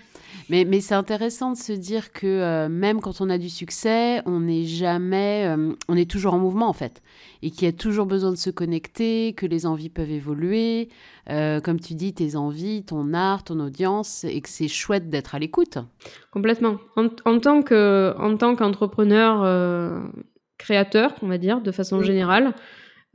Speaker 2: Mais, mais c'est intéressant de se dire que euh, même quand on a du succès, on n'est jamais, euh, on est toujours en mouvement en fait, et qu'il y a toujours besoin de se connecter, que les envies peuvent évoluer, euh, comme tu dis, tes envies, ton art, ton audience, et que c'est chouette d'être à l'écoute.
Speaker 1: Complètement. En, en tant que, en tant qu'entrepreneur créateur, on va dire, de façon générale.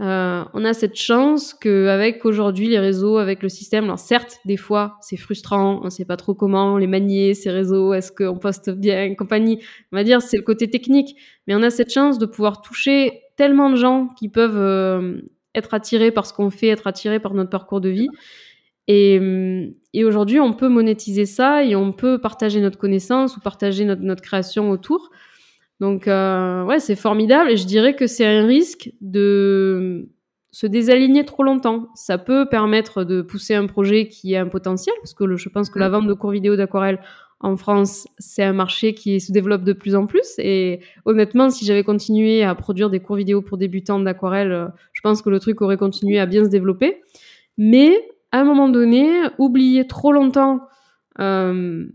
Speaker 1: Euh, on a cette chance qu'avec aujourd'hui les réseaux, avec le système, alors certes, des fois, c'est frustrant, on ne sait pas trop comment les manier, ces réseaux, est-ce qu'on poste bien, compagnie. On va dire, c'est le côté technique. Mais on a cette chance de pouvoir toucher tellement de gens qui peuvent euh, être attirés par ce qu'on fait, être attirés par notre parcours de vie. Et, euh, et aujourd'hui, on peut monétiser ça et on peut partager notre connaissance ou partager notre création autour. Donc, euh, ouais, c'est formidable. Et je dirais que c'est un risque de se désaligner trop longtemps. Ça peut permettre de pousser un projet qui a un potentiel, parce que je pense que la vente de cours vidéo d'aquarelle en France, c'est un marché qui se développe de plus en plus. Et honnêtement, si j'avais continué à produire des cours vidéo pour débutants d'aquarelle, euh, je pense que le truc aurait continué à bien se développer. Mais à un moment donné, oublier trop longtemps euh,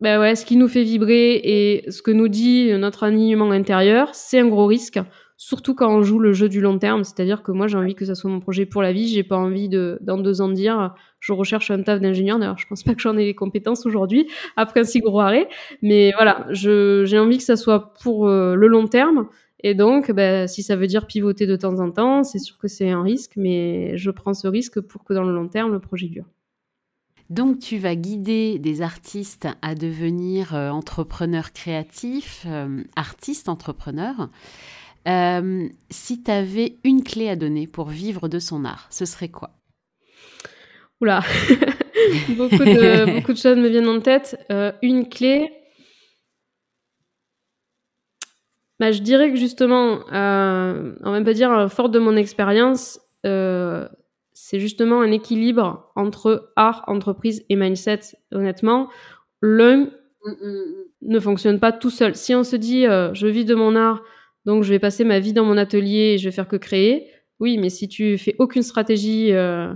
Speaker 1: ben ouais, ce qui nous fait vibrer et ce que nous dit notre alignement intérieur, c'est un gros risque, surtout quand on joue le jeu du long terme. C'est-à-dire que moi, j'ai envie que ça soit mon projet pour la vie. J'ai pas envie de, dans deux ans, de dire je recherche un taf d'ingénieur. D'ailleurs, je pense pas que j'en ai les compétences aujourd'hui après un si gros arrêt. Mais voilà, j'ai envie que ça soit pour euh, le long terme. Et donc, ben, si ça veut dire pivoter de temps en temps, c'est sûr que c'est un risque, mais je prends ce risque pour que dans le long terme, le projet dure.
Speaker 2: Donc tu vas guider des artistes à devenir euh, entrepreneurs créatifs, euh, artistes entrepreneurs. Euh, si tu avais une clé à donner pour vivre de son art, ce serait quoi?
Speaker 1: Oula beaucoup, de, beaucoup de choses me viennent en tête. Une clé, bah, je dirais que justement, on va pas dire fort de mon expérience, euh, c'est justement un équilibre entre art, entreprise et mindset. Honnêtement, l'un mm, mm, mm. ne fonctionne pas tout seul. Si on se dit, euh, je vis de mon art, donc je vais passer ma vie dans mon atelier et je vais faire que créer, oui, mais si tu fais aucune stratégie euh,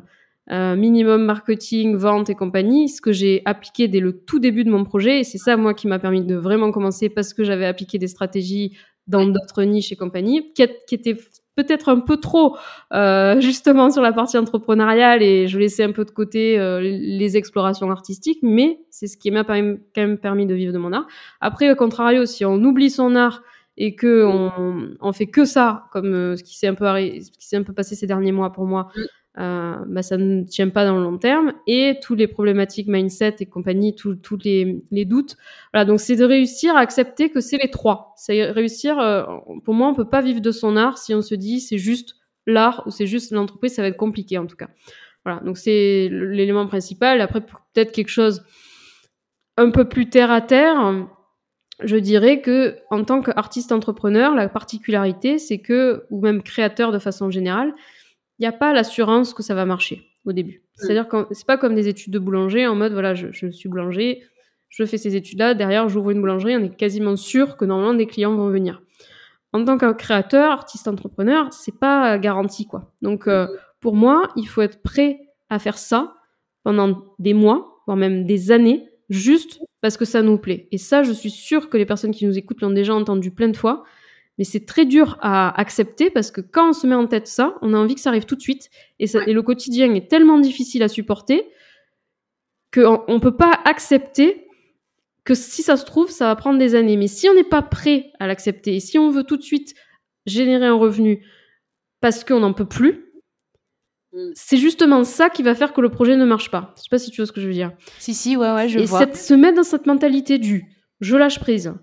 Speaker 1: euh, minimum marketing, vente et compagnie, ce que j'ai appliqué dès le tout début de mon projet, et c'est ça moi qui m'a permis de vraiment commencer parce que j'avais appliqué des stratégies dans d'autres niches et compagnie, qui, qui étaient peut-être un peu trop euh, justement sur la partie entrepreneuriale et je laissais un peu de côté euh, les explorations artistiques, mais c'est ce qui m'a quand même permis de vivre de mon art. Après, au contrario, si on oublie son art et que on, on fait que ça, comme euh, ce qui s'est un peu ce qui s'est un peu passé ces derniers mois pour moi, mm. Euh, bah ça ne tient pas dans le long terme et tous les problématiques mindset et compagnie, tous les, les doutes. Voilà, donc c'est de réussir à accepter que c'est les trois. C'est réussir. Euh, pour moi, on peut pas vivre de son art si on se dit c'est juste l'art ou c'est juste l'entreprise, ça va être compliqué en tout cas. Voilà, donc c'est l'élément principal. Après, peut-être quelque chose un peu plus terre à terre je dirais que en tant qu'artiste entrepreneur, la particularité, c'est que, ou même créateur de façon générale, il n'y a pas l'assurance que ça va marcher au début. C'est-à-dire que c'est pas comme des études de boulanger en mode voilà, je, je suis boulanger, je fais ces études-là, derrière j'ouvre une boulangerie, on est quasiment sûr que normalement des clients vont venir. En tant que créateur, artiste entrepreneur, c'est pas garanti quoi. Donc euh, pour moi, il faut être prêt à faire ça pendant des mois, voire même des années, juste parce que ça nous plaît. Et ça, je suis sûre que les personnes qui nous écoutent l'ont déjà entendu plein de fois. Mais c'est très dur à accepter parce que quand on se met en tête ça, on a envie que ça arrive tout de suite. Et, ça, et le quotidien est tellement difficile à supporter qu'on ne peut pas accepter que si ça se trouve, ça va prendre des années. Mais si on n'est pas prêt à l'accepter et si on veut tout de suite générer un revenu parce qu'on n'en peut plus, Mm. C'est justement ça qui va faire que le projet ne marche pas. Je sais pas si tu vois ce que je veux dire.
Speaker 2: Si, si, ouais, ouais, je
Speaker 1: vois. Et se mettre dans cette mentalité du je lâche prise,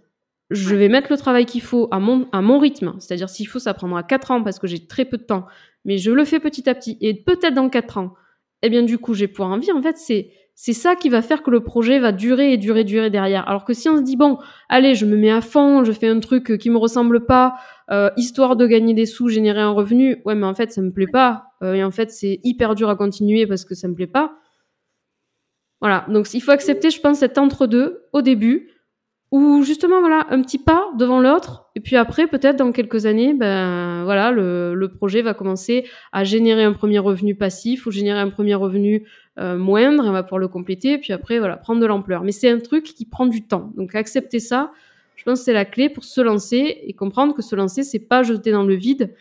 Speaker 1: je vais mettre le travail qu'il faut à mon, à mon rythme. C'est-à-dire, s'il faut, ça prendra 4 ans parce que j'ai très peu de temps, mais je le fais petit à petit. Et peut-être dans 4 ans, eh bien, du coup, j'ai pouvoir en vivre. En fait, c'est c'est ça qui va faire que le projet va durer et durer, durer derrière. Alors que si on se dit bon, allez, je me mets à fond, je fais un truc qui me ressemble pas, euh, histoire de gagner des sous, générer un revenu, ouais, mais en fait ça me plaît pas, euh, et en fait c'est hyper dur à continuer parce que ça me plaît pas. Voilà, donc il faut accepter, je pense, cet entre-deux au début, ou justement voilà un petit pas devant l'autre. Et puis après peut-être dans quelques années ben voilà le, le, projet va commencer à générer un premier revenu passif ou générer un premier revenu euh, moindre. On va pouvoir le compléter. Puis après voilà prendre de l'ampleur. Mais c'est un truc qui prend du temps. Donc accepter ça je pense que c'est la clé pour se lancer et comprendre que se lancer c'est pas jeter dans le vide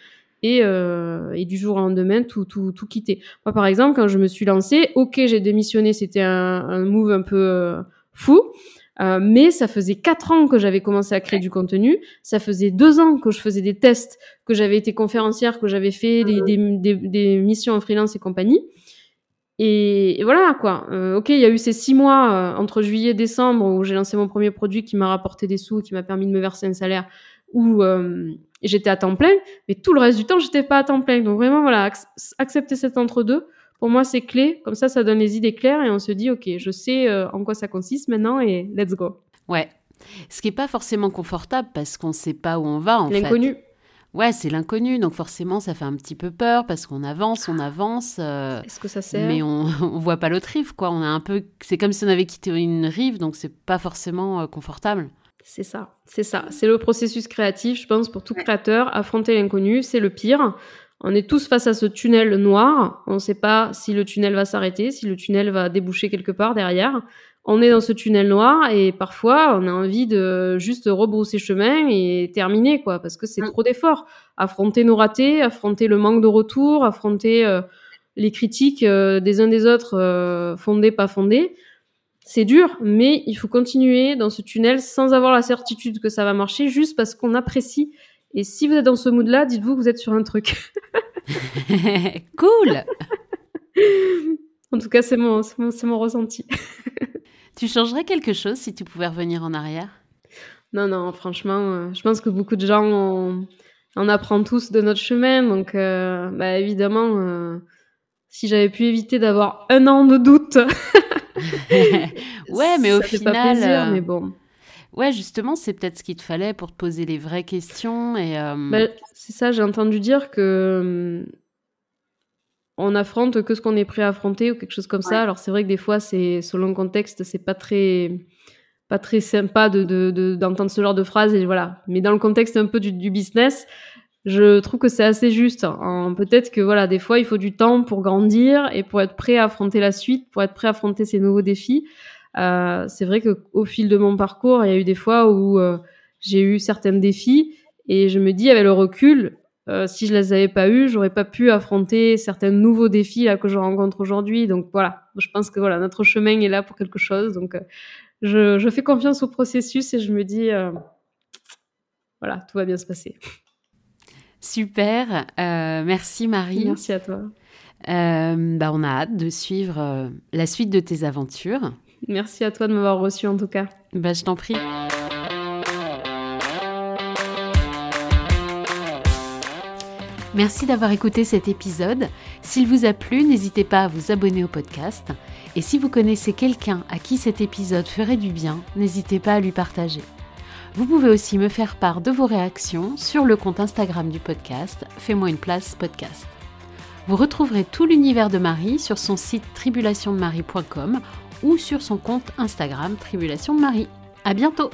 Speaker 1: et, euh, et du jour au lendemain tout, tout, tout quitter. Moi par exemple quand je me suis lancée ok j'ai démissionné c'était un, un move un peu euh, fou euh, mais ça faisait quatre ans que j'avais commencé à créer du contenu. Ça faisait deux ans que je faisais des tests, que j'avais été conférencière, que j'avais fait des, des, des, missions en freelance et compagnie. Et, voilà quoi. Euh, ok, il y a eu ces six mois euh, entre juillet et décembre où j'ai lancé mon premier produit qui m'a rapporté des sous, qui m'a permis de me verser un salaire où j'étais à temps plein. Mais tout le reste du temps, j'étais pas à temps plein. Donc vraiment voilà, accepter cet entre deux pour moi, c'est clé. Comme ça, ça donne les idées claires et on se dit, OK, je sais euh, en quoi ça consiste maintenant et let's go.
Speaker 2: Ouais. Ce qui n'est pas forcément confortable parce qu'on ne sait pas où on va, en
Speaker 1: fait. L'inconnu.
Speaker 2: Ouais, c'est l'inconnu, donc forcément ça fait un petit peu peur parce qu'on avance, on avance.
Speaker 1: Euh, Est-ce que ça sert
Speaker 2: Mais on, on voit pas l'autre rive, quoi. On a un peu, c'est comme si on avait quitté une rive, donc c'est pas forcément euh, confortable.
Speaker 1: C'est ça, c'est ça. C'est le processus créatif, je pense, pour tout créateur. Affronter l'inconnu, c'est le pire. On est tous face à ce tunnel noir. On ne sait pas si le tunnel va s'arrêter, si le tunnel va déboucher quelque part derrière. On est dans ce tunnel noir et parfois on a envie de juste rebrousser chemin et terminer quoi, parce que c'est mm. trop d'efforts. Affronter nos ratés, affronter le manque de retour, affronter euh, les critiques euh, des uns des autres, euh, fondées pas fondées. C'est dur, mais il faut continuer dans ce tunnel sans avoir la certitude que ça va marcher, juste parce qu'on apprécie et si vous êtes dans ce mood-là, dites-vous que vous êtes sur un truc.
Speaker 2: cool
Speaker 1: En tout cas, c'est mon, mon, mon, ressenti.
Speaker 2: tu changerais quelque chose si tu pouvais revenir en arrière?
Speaker 1: Non, non, franchement, euh, je pense que beaucoup de gens, on, on apprend tous de notre chemin. Donc, euh, bah, évidemment, euh, si j'avais pu éviter d'avoir un an de doute
Speaker 2: ouais, mais au
Speaker 1: fait
Speaker 2: final.
Speaker 1: pas plaisir, mais bon.
Speaker 2: Ouais, justement, c'est peut-être ce qu'il te fallait pour te poser les vraies questions. Et, euh,
Speaker 1: Bah, c'est ça, j'ai entendu dire que hum, on affronte que ce qu'on est prêt à affronter ou quelque chose comme ça. Alors c'est vrai que des fois, c'est selon le contexte, c'est pas très pas très sympa de de- de- d'entendre ce genre de phrase et voilà. Mais dans le contexte un peu du, du business, je trouve que c'est assez juste. En- Peut-être que voilà, des fois, il faut du temps pour grandir et pour être prêt à affronter la suite, pour être prêt à affronter ces nouveaux défis. Euh, c'est vrai que au fil de mon parcours, il y a eu des fois où euh, j'ai eu certains défis et je me dis avec le recul, euh, si je les avais pas eus, j'aurais pas pu affronter certains nouveaux défis là que je rencontre aujourd'hui. Donc voilà, je pense que voilà, notre chemin est là pour quelque chose. Donc je, je fais confiance au processus et je me dis voilà, tout va bien se passer.
Speaker 2: Super. Merci Marie.
Speaker 1: Merci à toi.
Speaker 2: Euh, bah, on a hâte de suivre euh, la suite de tes aventures.
Speaker 1: Merci à toi de m'avoir reçu en tout cas.
Speaker 2: Bah, je t'en prie. Merci d'avoir écouté cet épisode. S'il vous a plu, n'hésitez pas à vous abonner au podcast. Et si vous connaissez quelqu'un à qui cet épisode ferait du bien, n'hésitez pas à lui partager. Vous pouvez aussi me faire part de vos réactions sur le compte Instagram du podcast Fais-moi une place podcast. Vous retrouverez tout l'univers de Marie sur son site tribulationdemarie.com ou sur son compte Instagram Tribulation Marie. À bientôt!